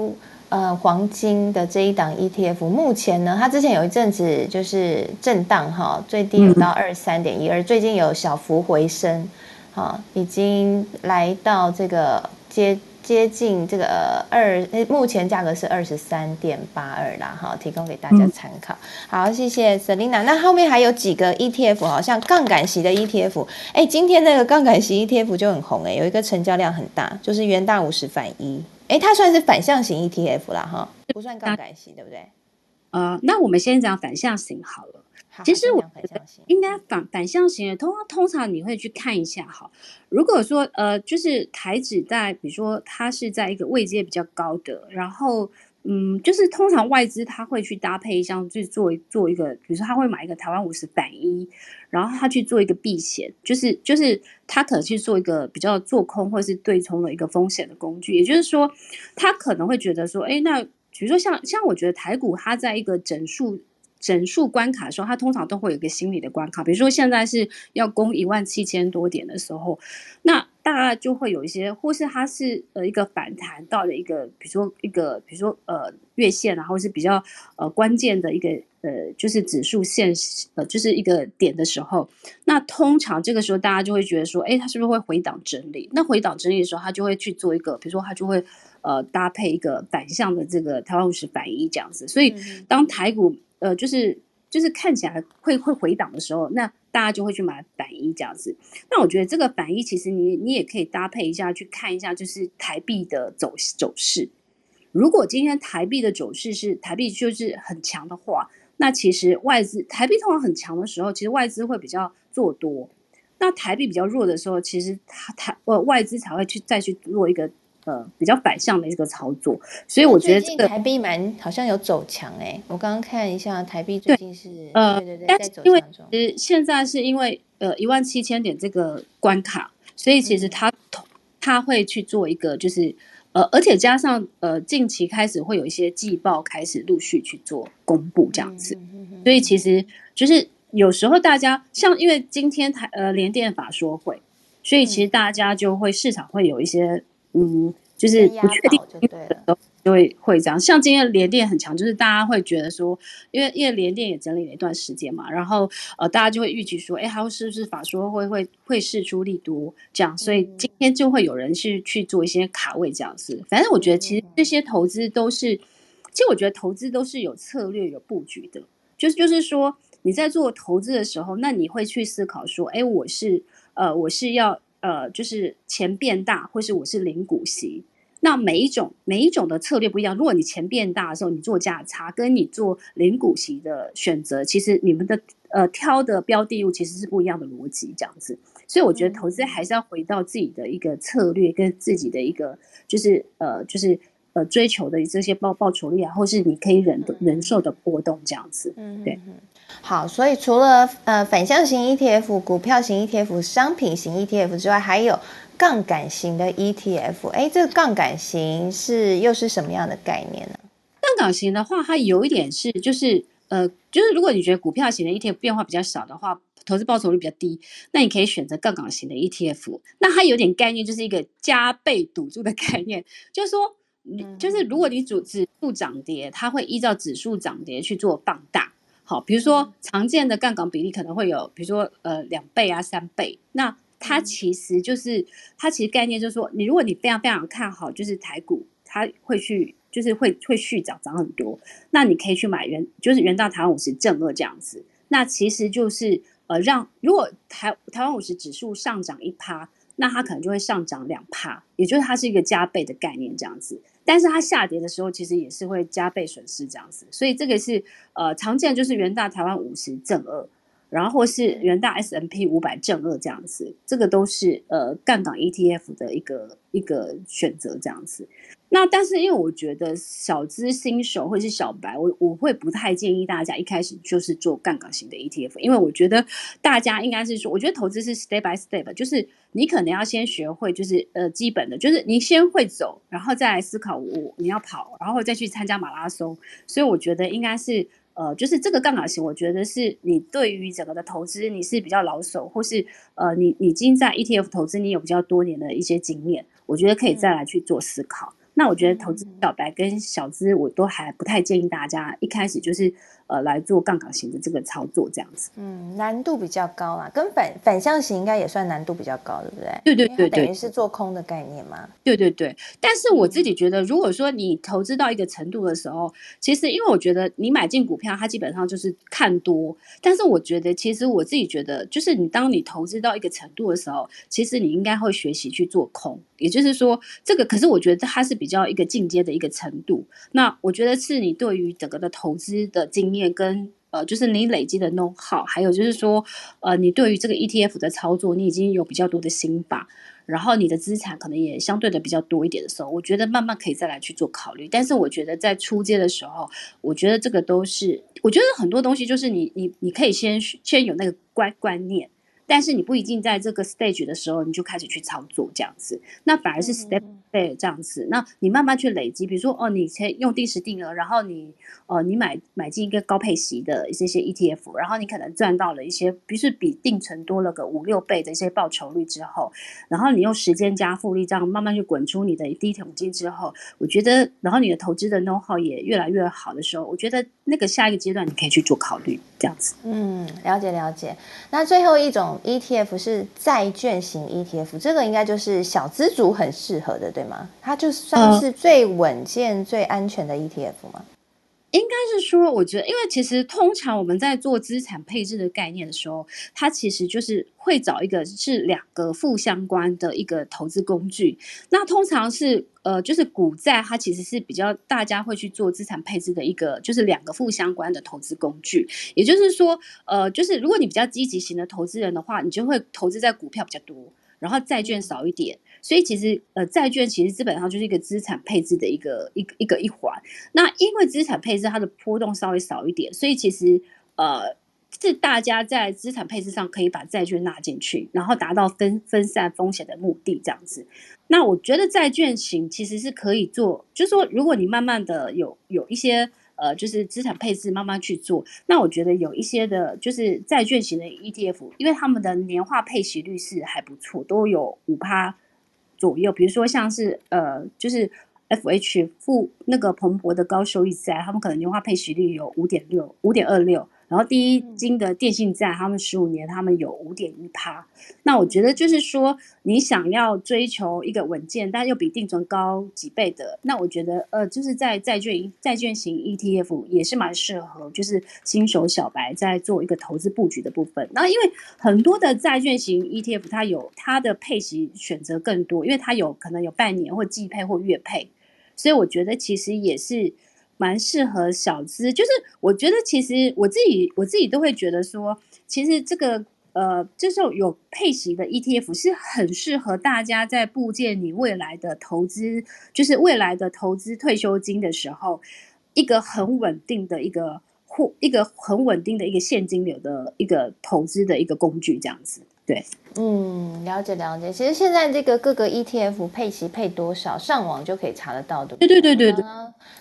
呃，黄金的这一档 ETF，目前呢，它之前有一阵子就是震荡哈，最低有到二三点一二，最近有小幅回升，哈，已经来到这个接接近这个二，目前价格是二十三点八二啦，哈，提供给大家参考。好，谢谢 Selina。那后面还有几个 ETF，好像杠杆型的 ETF，哎，今天那个杠杆型 ETF 就很红哎，有一个成交量很大，就是元大五十反一。哎，它算是反向型 ETF 啦，哈，不算杠杆型，对不对？呃，那我们先讲反向型好了。其实我应该反反向型的，通通常你会去看一下哈。如果说呃，就是台指在，比如说它是在一个位阶比较高的，然后。嗯，就是通常外资他会去搭配，像去做做一个，比如说他会买一个台湾五十反一，然后他去做一个避险，就是就是他可能去做一个比较做空或是对冲的一个风险的工具。也就是说，他可能会觉得说，哎，那比如说像像我觉得台股它在一个整数整数关卡的时候，它通常都会有一个心理的关卡，比如说现在是要攻一万七千多点的时候，那。大概就会有一些，或是它是呃一个反弹到了一个，比如说一个，比如说呃月线，然后是比较呃关键的一个呃就是指数线呃就是一个点的时候，那通常这个时候大家就会觉得说，哎，它是不是会回档整理？那回档整理的时候，它就会去做一个，比如说它就会呃搭配一个反向的这个台湾五十反一这样子。所以当台股呃就是就是看起来会会回档的时候，那大家就会去买反一这样子，那我觉得这个反一其实你你也可以搭配一下去看一下，就是台币的走走势。如果今天台币的走势是台币就是很强的话，那其实外资台币通常很强的时候，其实外资会比较做多；那台币比较弱的时候，其实它台呃外资才会去再去做一个。呃，比较反向的一个操作，所以我觉得这个台币蛮好像有走强哎，我刚刚看一下台币最近是呃，对对对，在走强中。其实现在是因为呃一万七千点这个关卡，所以其实它它会去做一个就是呃，而且加上呃近期开始会有一些季报开始陆续去做公布这样子，所以其实就是有时候大家像因为今天台呃联电法说会，所以其实大家就会市场会有一些。嗯，就是不确定的时候就会会这样。像今天连电很强，就是大家会觉得说，因为因为连电也整理了一段时间嘛，然后呃，大家就会预期说，哎，还是不是法说会会会试出力多这样，所以今天就会有人去去做一些卡位这样子。反正我觉得其实这些投资都是，其实我觉得投资都是有策略有布局的，就是就是说你在做投资的时候，那你会去思考说，哎，我是呃我是要。呃，就是钱变大，或是我是零股息，那每一种每一种的策略不一样。如果你钱变大的时候，你做价差，跟你做零股息的选择，其实你们的呃挑的标的物其实是不一样的逻辑，这样子。所以我觉得投资还是要回到自己的一个策略，跟自己的一个就是呃就是呃追求的这些报报酬率啊，或是你可以忍忍受的波动这样子。嗯，对。好，所以除了呃反向型 ETF、股票型 ETF、商品型 ETF 之外，还有杠杆型的 ETF。哎，这个杠杆型是又是什么样的概念呢？杠杆型的话，它有一点是，就是呃，就是如果你觉得股票型的 ETF 变化比较少的话，投资报酬率比较低，那你可以选择杠杆型的 ETF。那它有点概念，就是一个加倍赌注的 概念，就是说，就是如果你主指数涨跌，它会依照指数涨跌去做放大。好，比如说常见的杠杆比例可能会有，比如说呃两倍啊三倍，那它其实就是它其实概念就是说，你如果你非常非常看好，就是台股它会去就是会会续涨涨很多，那你可以去买元就是元大台湾五十正二这样子，那其实就是呃让如果台台湾五十指数上涨一趴。那它可能就会上涨两帕，也就是它是一个加倍的概念这样子。但是它下跌的时候，其实也是会加倍损失这样子。所以这个是呃常见，就是元大台湾五十正二，然后或是元大 S M P 五百正二这样子，这个都是呃杠杆 E T F 的一个一个选择这样子。那但是因为我觉得小资新手或是小白，我我会不太建议大家一开始就是做杠杆型的 ETF，因为我觉得大家应该是说，我觉得投资是 step by step，就是你可能要先学会，就是呃基本的，就是你先会走，然后再来思考我你要跑，然后再去参加马拉松。所以我觉得应该是呃，就是这个杠杆型，我觉得是你对于整个的投资你是比较老手，或是呃你你已经在 ETF 投资你有比较多年的一些经验，我觉得可以再来去做思考。那我觉得投资小白跟小资，我都还不太建议大家一开始就是呃来做杠杆型的这个操作这样子。嗯，难度比较高啊，跟反反向型应该也算难度比较高，对不对？对对对等于是做空的概念嘛。对对对，但是我自己觉得，如果说你投资到一个程度的时候，其实因为我觉得你买进股票，它基本上就是看多。但是我觉得，其实我自己觉得，就是你当你投资到一个程度的时候，其实你应该会学习去做空。也就是说，这个可是我觉得它是比较一个进阶的一个程度。那我觉得是你对于整个的投资的经验跟呃，就是你累积的 know how，还有就是说，呃，你对于这个 ETF 的操作，你已经有比较多的心法，然后你的资产可能也相对的比较多一点的时候，我觉得慢慢可以再来去做考虑。但是我觉得在出街的时候，我觉得这个都是，我觉得很多东西就是你你你可以先先有那个观观念。但是你不一定在这个 stage 的时候你就开始去操作这样子，那反而是 step 对这样子，那你慢慢去累积，比如说哦，你先用定时定额，然后你呃你买买进一个高配息的这些 ETF，然后你可能赚到了一些，比是比定存多了个五六倍的一些报酬率之后，然后你用时间加复利这样慢慢去滚出你的第一桶金之后，我觉得，然后你的投资的 know how 也越来越好的时候，我觉得那个下一个阶段你可以去做考虑这样子。嗯，了解了解。那最后一种。ETF 是债券型 ETF，这个应该就是小资族很适合的，对吗？它就算是最稳健、最安全的 ETF 吗？应该是说，我觉得，因为其实通常我们在做资产配置的概念的时候，它其实就是会找一个是两个负相关的一个投资工具。那通常是呃，就是股债，它其实是比较大家会去做资产配置的一个，就是两个负相关的投资工具。也就是说，呃，就是如果你比较积极型的投资人的话，你就会投资在股票比较多，然后债券少一点。所以其实，呃，债券其实基本上就是一个资产配置的一个一个一个一环。那因为资产配置它的波动稍微少一点，所以其实，呃，是大家在资产配置上可以把债券纳进去，然后达到分分散风险的目的，这样子。那我觉得债券型其实是可以做，就是说，如果你慢慢的有有一些。呃，就是资产配置慢慢去做。那我觉得有一些的，就是债券型的 ETF，因为他们的年化配息率是还不错，都有五趴左右。比如说像是呃，就是 FH 负那个蓬勃的高收益债，他们可能年化配息率有五点六、五点二六。然后第一金的电信债，他们十五年他们有五点一趴。那我觉得就是说，你想要追求一个稳健，但又比定存高几倍的，那我觉得呃，就是在债券债券型 ETF 也是蛮适合，就是新手小白在做一个投资布局的部分。那因为很多的债券型 ETF 它有它的配息选择更多，因为它有可能有半年或季配或月配，所以我觉得其实也是。蛮适合小资，就是我觉得其实我自己我自己都会觉得说，其实这个呃，就是有配息的 ETF 是很适合大家在部建你未来的投资，就是未来的投资退休金的时候，一个很稳定的一个或一个很稳定的一个现金流的一个投资的一个工具，这样子。对，嗯，了解了解。其实现在这个各个 ETF 配息配多少，上网就可以查得到的。对对对对对。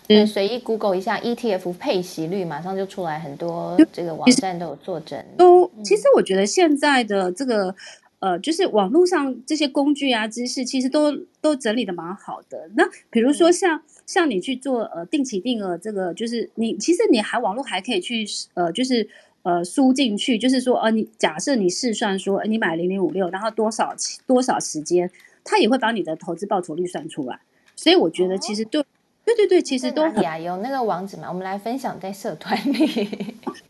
对，随意 Google 一下 ETF 配息率，马上就出来很多这个网站都有作证。都，其实我觉得现在的这个呃，就是网络上这些工具啊、知识，其实都都整理的蛮好的。那比如说像像你去做呃定期定额，这个就是你其实你还网络还可以去呃，就是。呃输进去，就是说呃你假设你试算说你买零零五六，然后多少多少时间，他也会把你的投资报酬率算出来。所以我觉得其实对对对对，其实都呀有那个网址嘛，我们来分享在社团里。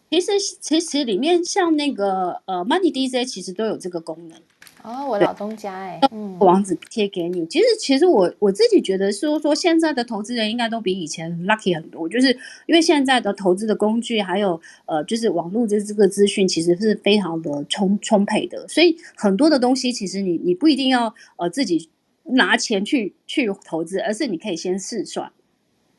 其实其实里面像那个呃 Money DJ 其实都有这个功能。哦，我老东家哎，嗯，网址贴给你。其实，其实我我自己觉得说说现在的投资人应该都比以前 lucky 很多，就是因为现在的投资的工具还有呃，就是网络的这个资讯其实是非常的充充沛的，所以很多的东西其实你你不一定要呃自己拿钱去去投资，而是你可以先试算。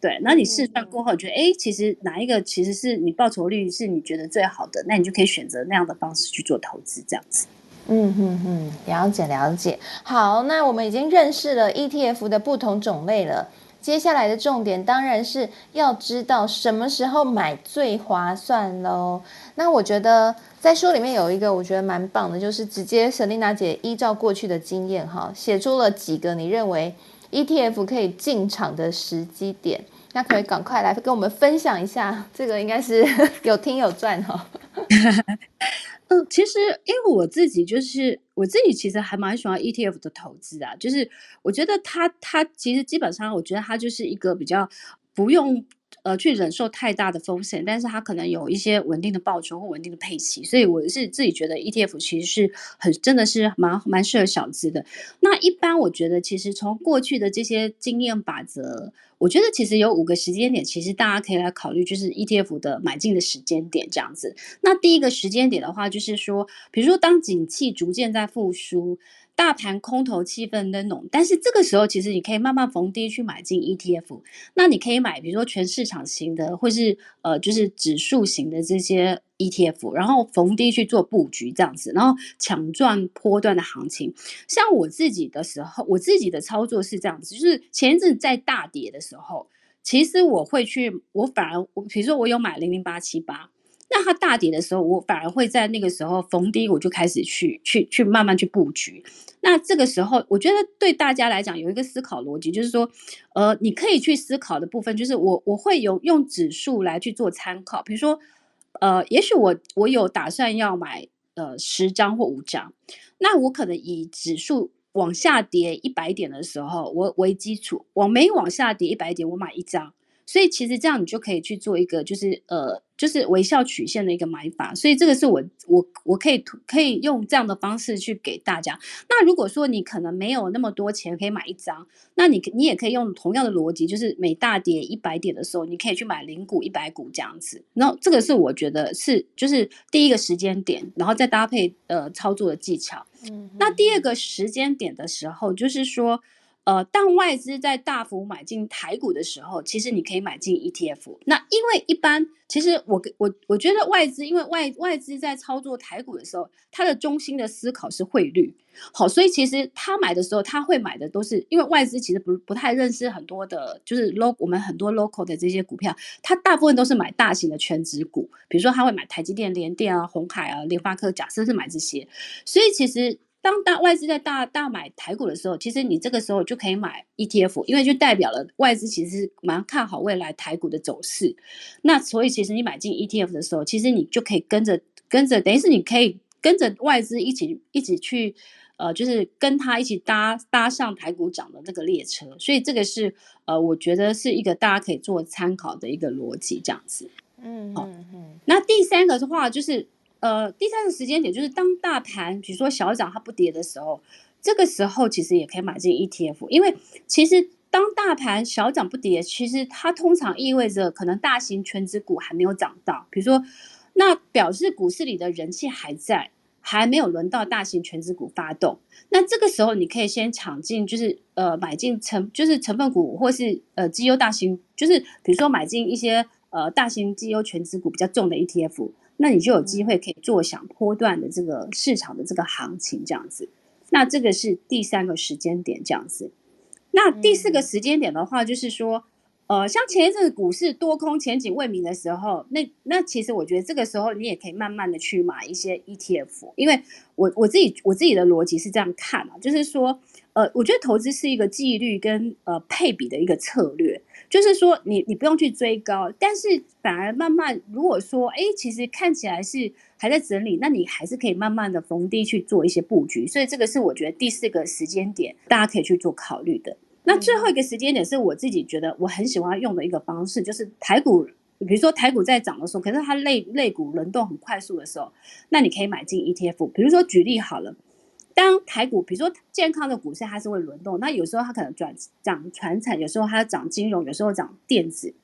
对，那你试算过后觉得哎，其实哪一个其实是你报酬率是你觉得最好的，那你就可以选择那样的方式去做投资，这样子。嗯嗯嗯，了解了解。好，那我们已经认识了 ETF 的不同种类了。接下来的重点当然是要知道什么时候买最划算喽。那我觉得在书里面有一个我觉得蛮棒的，就是直接 Selina 姐依照过去的经验哈，写出了几个你认为 ETF 可以进场的时机点。那可以赶快来跟我们分享一下，这个应该是 有听有赚哈。嗯，其实因为我自己就是我自己，其实还蛮喜欢 ETF 的投资啊。就是我觉得它它其实基本上，我觉得它就是一个比较不用呃去忍受太大的风险，但是它可能有一些稳定的报酬或稳定的配息。所以我是自己觉得 ETF 其实是很真的是蛮蛮适合小资的。那一般我觉得其实从过去的这些经验法则。我觉得其实有五个时间点，其实大家可以来考虑，就是 ETF 的买进的时间点这样子。那第一个时间点的话，就是说，比如说当景气逐渐在复苏。大盘空头气氛的浓，但是这个时候其实你可以慢慢逢低去买进 ETF。那你可以买，比如说全市场型的，或是呃就是指数型的这些 ETF，然后逢低去做布局这样子，然后抢赚波段的行情。像我自己的时候，我自己的操作是这样子，就是前一阵在大跌的时候，其实我会去，我反而我比如说我有买零零八七八。那它大跌的时候，我反而会在那个时候逢低，我就开始去去去慢慢去布局。那这个时候，我觉得对大家来讲有一个思考逻辑，就是说，呃，你可以去思考的部分，就是我我会有用指数来去做参考，比如说，呃，也许我我有打算要买呃十张或五张，那我可能以指数往下跌一百点的时候，我为基础，我每往下跌一百点，我买一张。所以其实这样你就可以去做一个，就是呃，就是微笑曲线的一个买法。所以这个是我我我可以可以用这样的方式去给大家。那如果说你可能没有那么多钱可以买一张，那你你也可以用同样的逻辑，就是每大跌一百点的时候，你可以去买零股一百股这样子。然后这个是我觉得是就是第一个时间点，然后再搭配呃操作的技巧。嗯，那第二个时间点的时候，就是说。呃，当外资在大幅买进台股的时候，其实你可以买进 ETF。那因为一般，其实我我我觉得外资，因为外外资在操作台股的时候，它的中心的思考是汇率。好，所以其实他买的时候，他会买的都是因为外资其实不不太认识很多的，就是 local 我们很多 local 的这些股票，他大部分都是买大型的全值股，比如说他会买台积电、联电啊、红海啊、联发科，假设是买这些。所以其实。当大外资在大大买台股的时候，其实你这个时候就可以买 ETF，因为就代表了外资其实蛮看好未来台股的走势。那所以其实你买进 ETF 的时候，其实你就可以跟着跟着，等于是你可以跟着外资一起一起去，呃，就是跟他一起搭搭上台股涨的这个列车。所以这个是呃，我觉得是一个大家可以做参考的一个逻辑，这样子。嗯嗯嗯。那第三个的话就是。呃，第三个时间点就是当大盘比如说小涨它不跌的时候，这个时候其实也可以买进 ETF，因为其实当大盘小涨不跌，其实它通常意味着可能大型全指股还没有涨到，比如说那表示股市里的人气还在，还没有轮到大型全指股发动，那这个时候你可以先抢进，就是呃买进成就是成分股或是呃绩优大型，就是比如说买进一些呃大型绩优全指股比较重的 ETF。那你就有机会可以坐享波段的这个市场的这个行情这样子，那这个是第三个时间点这样子。那第四个时间点的话，就是说，呃，像前一阵股市多空前景未明的时候，那那其实我觉得这个时候你也可以慢慢的去买一些 ETF，因为我我自己我自己的逻辑是这样看啊，就是说，呃，我觉得投资是一个纪律跟呃配比的一个策略，就是说你你不用去追高，但是反而慢慢如果说哎，其实看起来是还在整理，那你还是可以慢慢的逢低去做一些布局，所以这个是我觉得第四个时间点大家可以去做考虑的。那最后一个时间点是我自己觉得我很喜欢用的一个方式，就是台股。比如说台股在涨的时候，可是它类类股轮动很快速的时候，那你可以买进 ETF。比如说举例好了，当台股比如说健康的股市它是会轮动，那有时候它可能转涨传产，有时候它涨金融，有时候涨电子。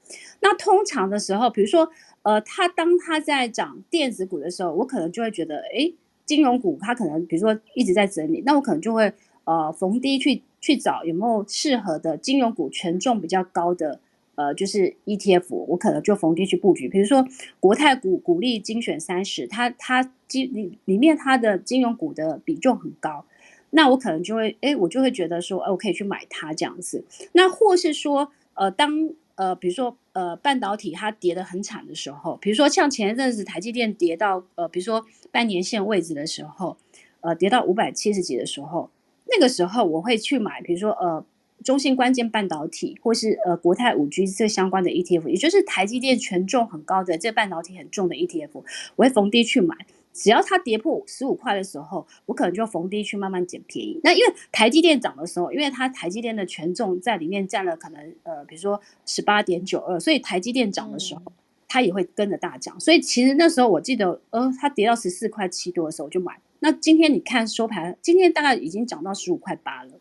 那通常的时候，比如说呃，它当它在涨电子股的时候，我可能就会觉得，哎，金融股它可能比如说一直在整理，那我可能就会呃逢低去去找有没有适合的金融股权重比较高的。呃，就是 ETF，我可能就逢低去布局。比如说国泰股股利精选三十，它它金里里面它的金融股的比重很高，那我可能就会，哎，我就会觉得说，哎，我可以去买它这样子。那或是说，呃，当呃，比如说呃，半导体它跌得很惨的时候，比如说像前一阵子台积电跌到呃，比如说半年线位置的时候，呃，跌到五百七十几的时候，那个时候我会去买，比如说呃。中芯关键半导体，或是呃国泰五 G 这相关的 ETF，也就是台积电权重很高的这半导体很重的 ETF，我会逢低去买。只要它跌破十五块的时候，我可能就逢低去慢慢捡便宜。那因为台积电涨的时候，因为它台积电的权重在里面占了可能呃，比如说十八点九二，所以台积电涨的时候，它也会跟着大涨。所以其实那时候我记得，呃，它跌到十四块七多的时候我就买。那今天你看收盘，今天大概已经涨到十五块八了。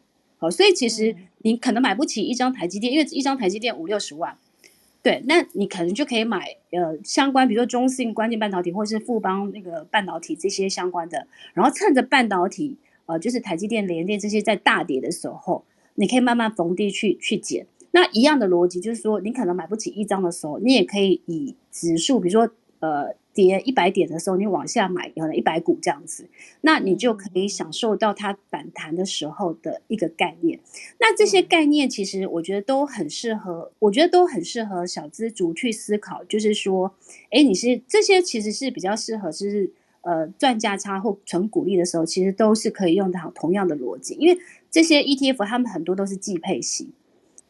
好，所以其实你可能买不起一张台积电，因为一张台积电五六十万，对，那你可能就可以买呃相关，比如说中信关键半导体或是富邦那个半导体这些相关的，然后趁着半导体呃就是台积电、联电这些在大跌的时候，你可以慢慢逢低去去减。那一样的逻辑就是说，你可能买不起一张的时候，你也可以以指数，比如说呃。跌一百点的时候，你往下买可能一百股这样子，那你就可以享受到它反弹的时候的一个概念。那这些概念其实我觉得都很适合，我觉得都很适合小资族去思考。就是说，哎，你是这些其实是比较适合，就是呃赚价差或存股利的时候，其实都是可以用到同样的逻辑。因为这些 ETF 他们很多都是季配型，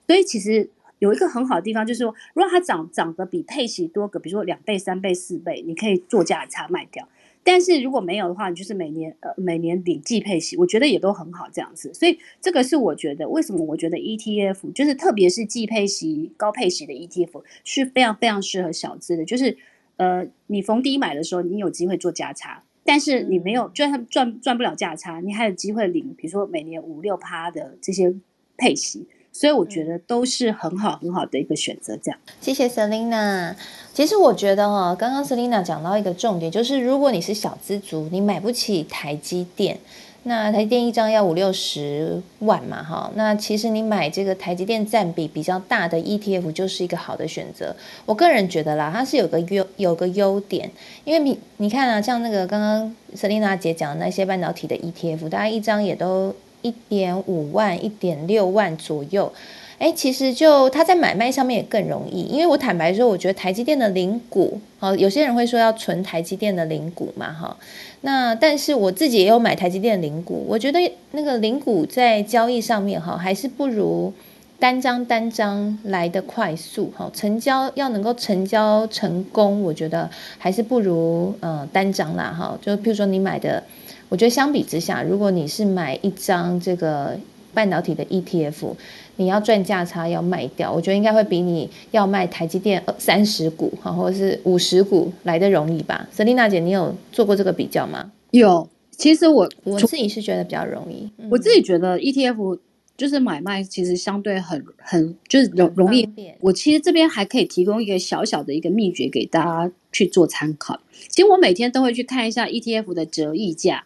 所以其实。有一个很好的地方，就是说，如果它涨涨得比配息多个，比如说两倍、三倍、四倍，你可以做价差卖掉。但是如果没有的话，你就是每年呃每年领季配息，我觉得也都很好这样子。所以这个是我觉得为什么我觉得 ETF 就是特别是季配息、高配息的 ETF 是非常非常适合小资的。就是呃你逢低买的时候，你有机会做价差，但是你没有就算赚赚不了价差，你还有机会领，比如说每年五六趴的这些配息。所以我觉得都是很好很好的一个选择，这样。谢谢 Selina。其实我觉得哈，刚刚 Selina 讲到一个重点，就是如果你是小资族，你买不起台积电，那台积电一张要五六十万嘛，哈，那其实你买这个台积电占比比较大的 ETF 就是一个好的选择。我个人觉得啦，它是有个优有个优点，因为你你看啊，像那个刚刚 Selina 姐讲的那些半导体的 ETF，大家一张也都。一点五万、一点六万左右，哎，其实就它在买卖上面也更容易，因为我坦白说，我觉得台积电的零股，好，有些人会说要存台积电的零股嘛，哈，那但是我自己也有买台积电的零股，我觉得那个零股在交易上面哈，还是不如单张单张来的快速，哈，成交要能够成交成功，我觉得还是不如嗯单张啦，哈，就譬如说你买的。我觉得相比之下，如果你是买一张这个半导体的 ETF，你要赚价差要卖掉，我觉得应该会比你要卖台积电三十股哈，或者是五十股来的容易吧？Selina 姐，你有做过这个比较吗？有，其实我我自己是觉得比较容易。我自己觉得 ETF 就是买卖其实相对很很就是容容易。我其实这边还可以提供一个小小的一个秘诀给大家去做参考。其实我每天都会去看一下 ETF 的折溢价。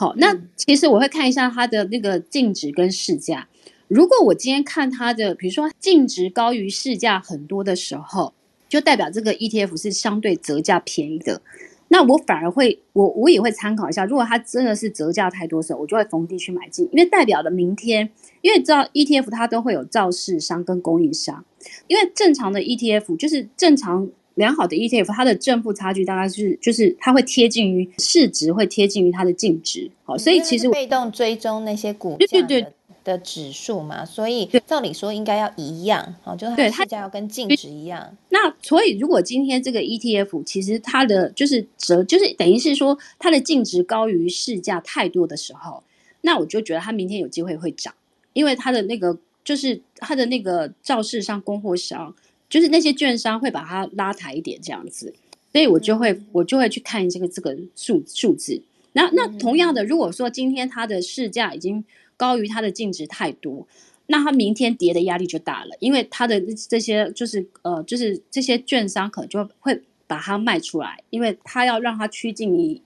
好，那其实我会看一下它的那个净值跟市价。如果我今天看它的，比如说净值高于市价很多的时候，就代表这个 ETF 是相对折价便宜的。那我反而会，我我也会参考一下。如果它真的是折价太多的时候，我就会逢低去买进，因为代表了明天，因为知道 ETF 它都会有造市商跟供应商，因为正常的 ETF 就是正常。良好的 ETF，它的正负差距大概是，就是它会贴近于市值，会贴近于它的净值。好，所以其实被动追踪那些股价的的指数嘛，所以照理说应该要一样，哦，就是它市价要跟净值一样。那所以如果今天这个 ETF 其实它的就是折，就是等于是说它的净值高于市价太多的时候，那我就觉得它明天有机会会涨，因为它的那个就是它的那个造市商、供货商，就是那些券商会把它拉抬一点这样子，所以我就会我就会去看这个这个数数字。那那同样的，如果说今天它的市价已经高于它的净值太多，那它明天跌的压力就大了，因为它的这些就是呃，就是这些券商可能就会把它卖出来，因为它要让它趋近于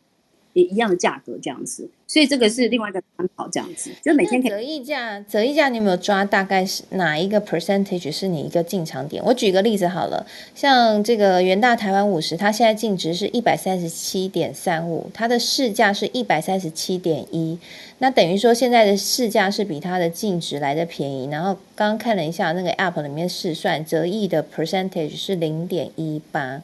一一样的价格这样子。所以这个是另外一个参考，这样子，就每天可以折溢价，折溢价你有没有抓？大概是哪一个 percentage 是你一个进场点？我举个例子好了，像这个元大台湾五十，它现在净值是一百三十七点三五，它的市价是一百三十七点一，那等于说现在的市价是比它的净值来的便宜。然后刚刚看了一下那个 app 里面试算，折溢的 percentage 是零点一八。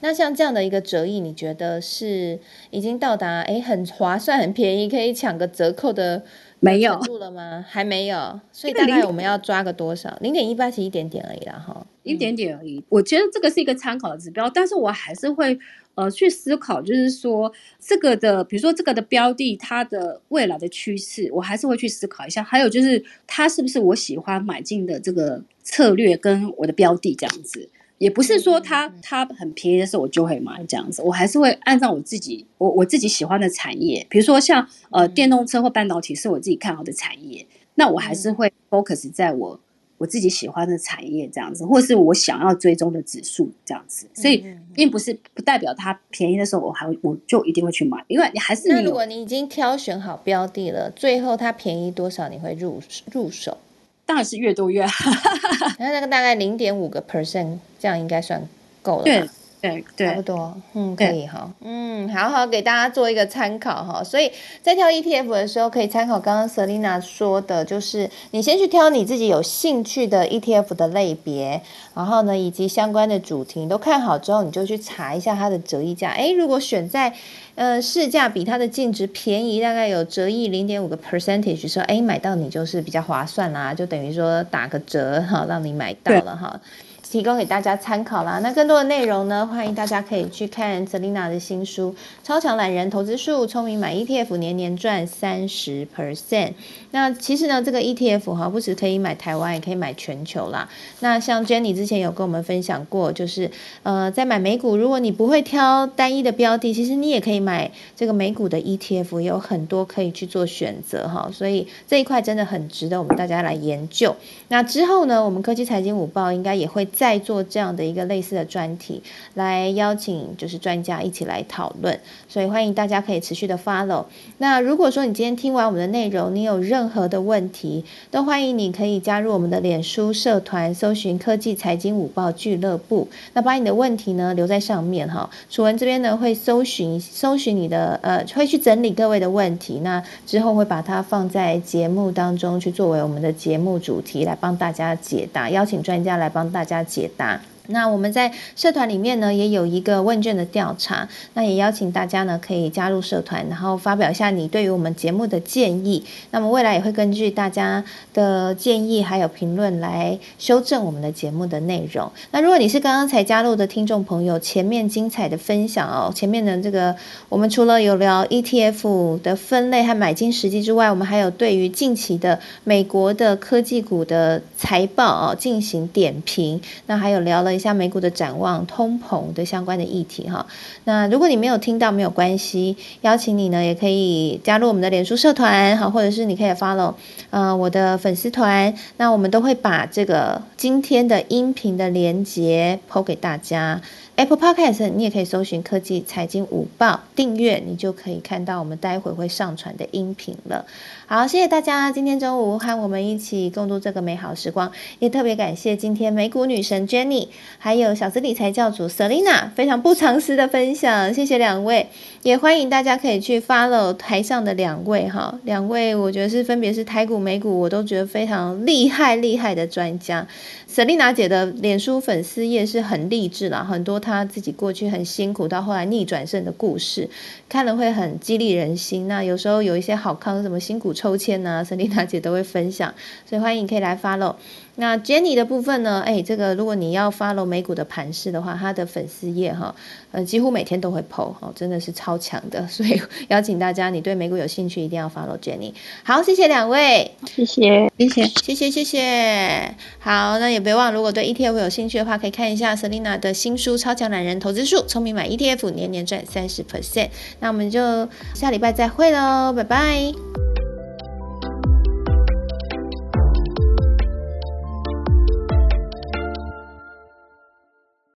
那像这样的一个折翼，你觉得是已经到达哎很划算、很便宜，可以抢个折扣的没有了吗？还没有，所以大概我们要抓个多少？零点一八其实一点点而已啦，哈，一点点而已。我觉得这个是一个参考的指标，但是我还是会呃去思考，就是说这个的，比如说这个的标的，它的未来的趋势，我还是会去思考一下。还有就是它是不是我喜欢买进的这个策略跟我的标的这样子。也不是说它它很便宜的时候我就会买这样子，我还是会按照我自己我我自己喜欢的产业，比如说像呃电动车或半导体是我自己看好的产业，那我还是会 focus 在我我自己喜欢的产业这样子，或是我想要追踪的指数这样子，所以并不是不代表它便宜的时候我还我就一定会去买，因为你还是那如果你已经挑选好标的了，最后它便宜多少你会入入手？当然是越多越好，那那个大概零点五个 percent，这样应该算够了。对对对，差不多，嗯，可以哈，嗯，好好给大家做一个参考哈。所以在挑 ETF 的时候，可以参考刚刚 Selina 说的，就是你先去挑你自己有兴趣的 ETF 的类别，然后呢，以及相关的主题都看好之后，你就去查一下它的折溢价。哎，如果选在呃，市价比它的净值便宜，大概有折溢零点五个 percentage，说哎，买到你就是比较划算啦，就等于说打个折哈，让你买到了哈。提供给大家参考啦。那更多的内容呢，欢迎大家可以去看 Selina 的新书《超强懒人投资术》，聪明买 ETF，年年赚三十 percent。那其实呢，这个 ETF 哈，不止可以买台湾，也可以买全球啦。那像 Jenny 之前有跟我们分享过，就是呃，在买美股，如果你不会挑单一的标的，其实你也可以买这个美股的 ETF，有很多可以去做选择哈。所以这一块真的很值得我们大家来研究。那之后呢，我们科技财经午报应该也会。再做这样的一个类似的专题，来邀请就是专家一起来讨论，所以欢迎大家可以持续的 follow。那如果说你今天听完我们的内容，你有任何的问题，都欢迎你可以加入我们的脸书社团，搜寻科技财经午报俱乐部。那把你的问题呢留在上面哈，楚文这边呢会搜寻搜寻你的呃，会去整理各位的问题，那之后会把它放在节目当中去作为我们的节目主题来帮大家解答，邀请专家来帮大家。解答。那我们在社团里面呢，也有一个问卷的调查，那也邀请大家呢可以加入社团，然后发表一下你对于我们节目的建议。那么未来也会根据大家的建议还有评论来修正我们的节目的内容。那如果你是刚刚才加入的听众朋友，前面精彩的分享哦，前面的这个我们除了有聊 ETF 的分类和买进时机之外，我们还有对于近期的美国的科技股的财报哦进行点评，那还有聊了。一下美股的展望、通膨的相关的议题哈。那如果你没有听到，没有关系，邀请你呢，也可以加入我们的脸书社团哈，或者是你可以 follow 呃我的粉丝团。那我们都会把这个今天的音频的连接抛给大家。Apple Podcast 你也可以搜寻科技财经午报订阅，你就可以看到我们待会会上传的音频了。好，谢谢大家今天中午和我们一起共度这个美好时光，也特别感谢今天美股女神 Jenny。还有小资理财教主 Selina 非常不藏私的分享，谢谢两位，也欢迎大家可以去 follow 台上的两位哈，两位我觉得是分别是台股、美股，我都觉得非常厉害厉害的专家。Selina 姐的脸书粉丝页是很励志啦，很多她自己过去很辛苦到后来逆转胜的故事，看了会很激励人心。那有时候有一些好康，什么辛苦抽签 呢，Selina 姐都会分享，所以欢迎可以来 follow。那 Jenny 的部分呢？哎，这个如果你要 follow 美股的盘势的话，她的粉丝页哈，呃，几乎每天都会 PO 哈，真的是超强的。所以邀请大家，你对美股有兴趣，一定要 follow Jenny。好，谢谢两位，谢谢，谢谢，谢谢，谢谢。好，那也别忘，如果对 ETF 有兴趣的话，可以看一下 Selina 的新书《超强懒人投资术》，聪明买 ETF，年年赚三十 percent。那我们就下礼拜再会喽，拜拜。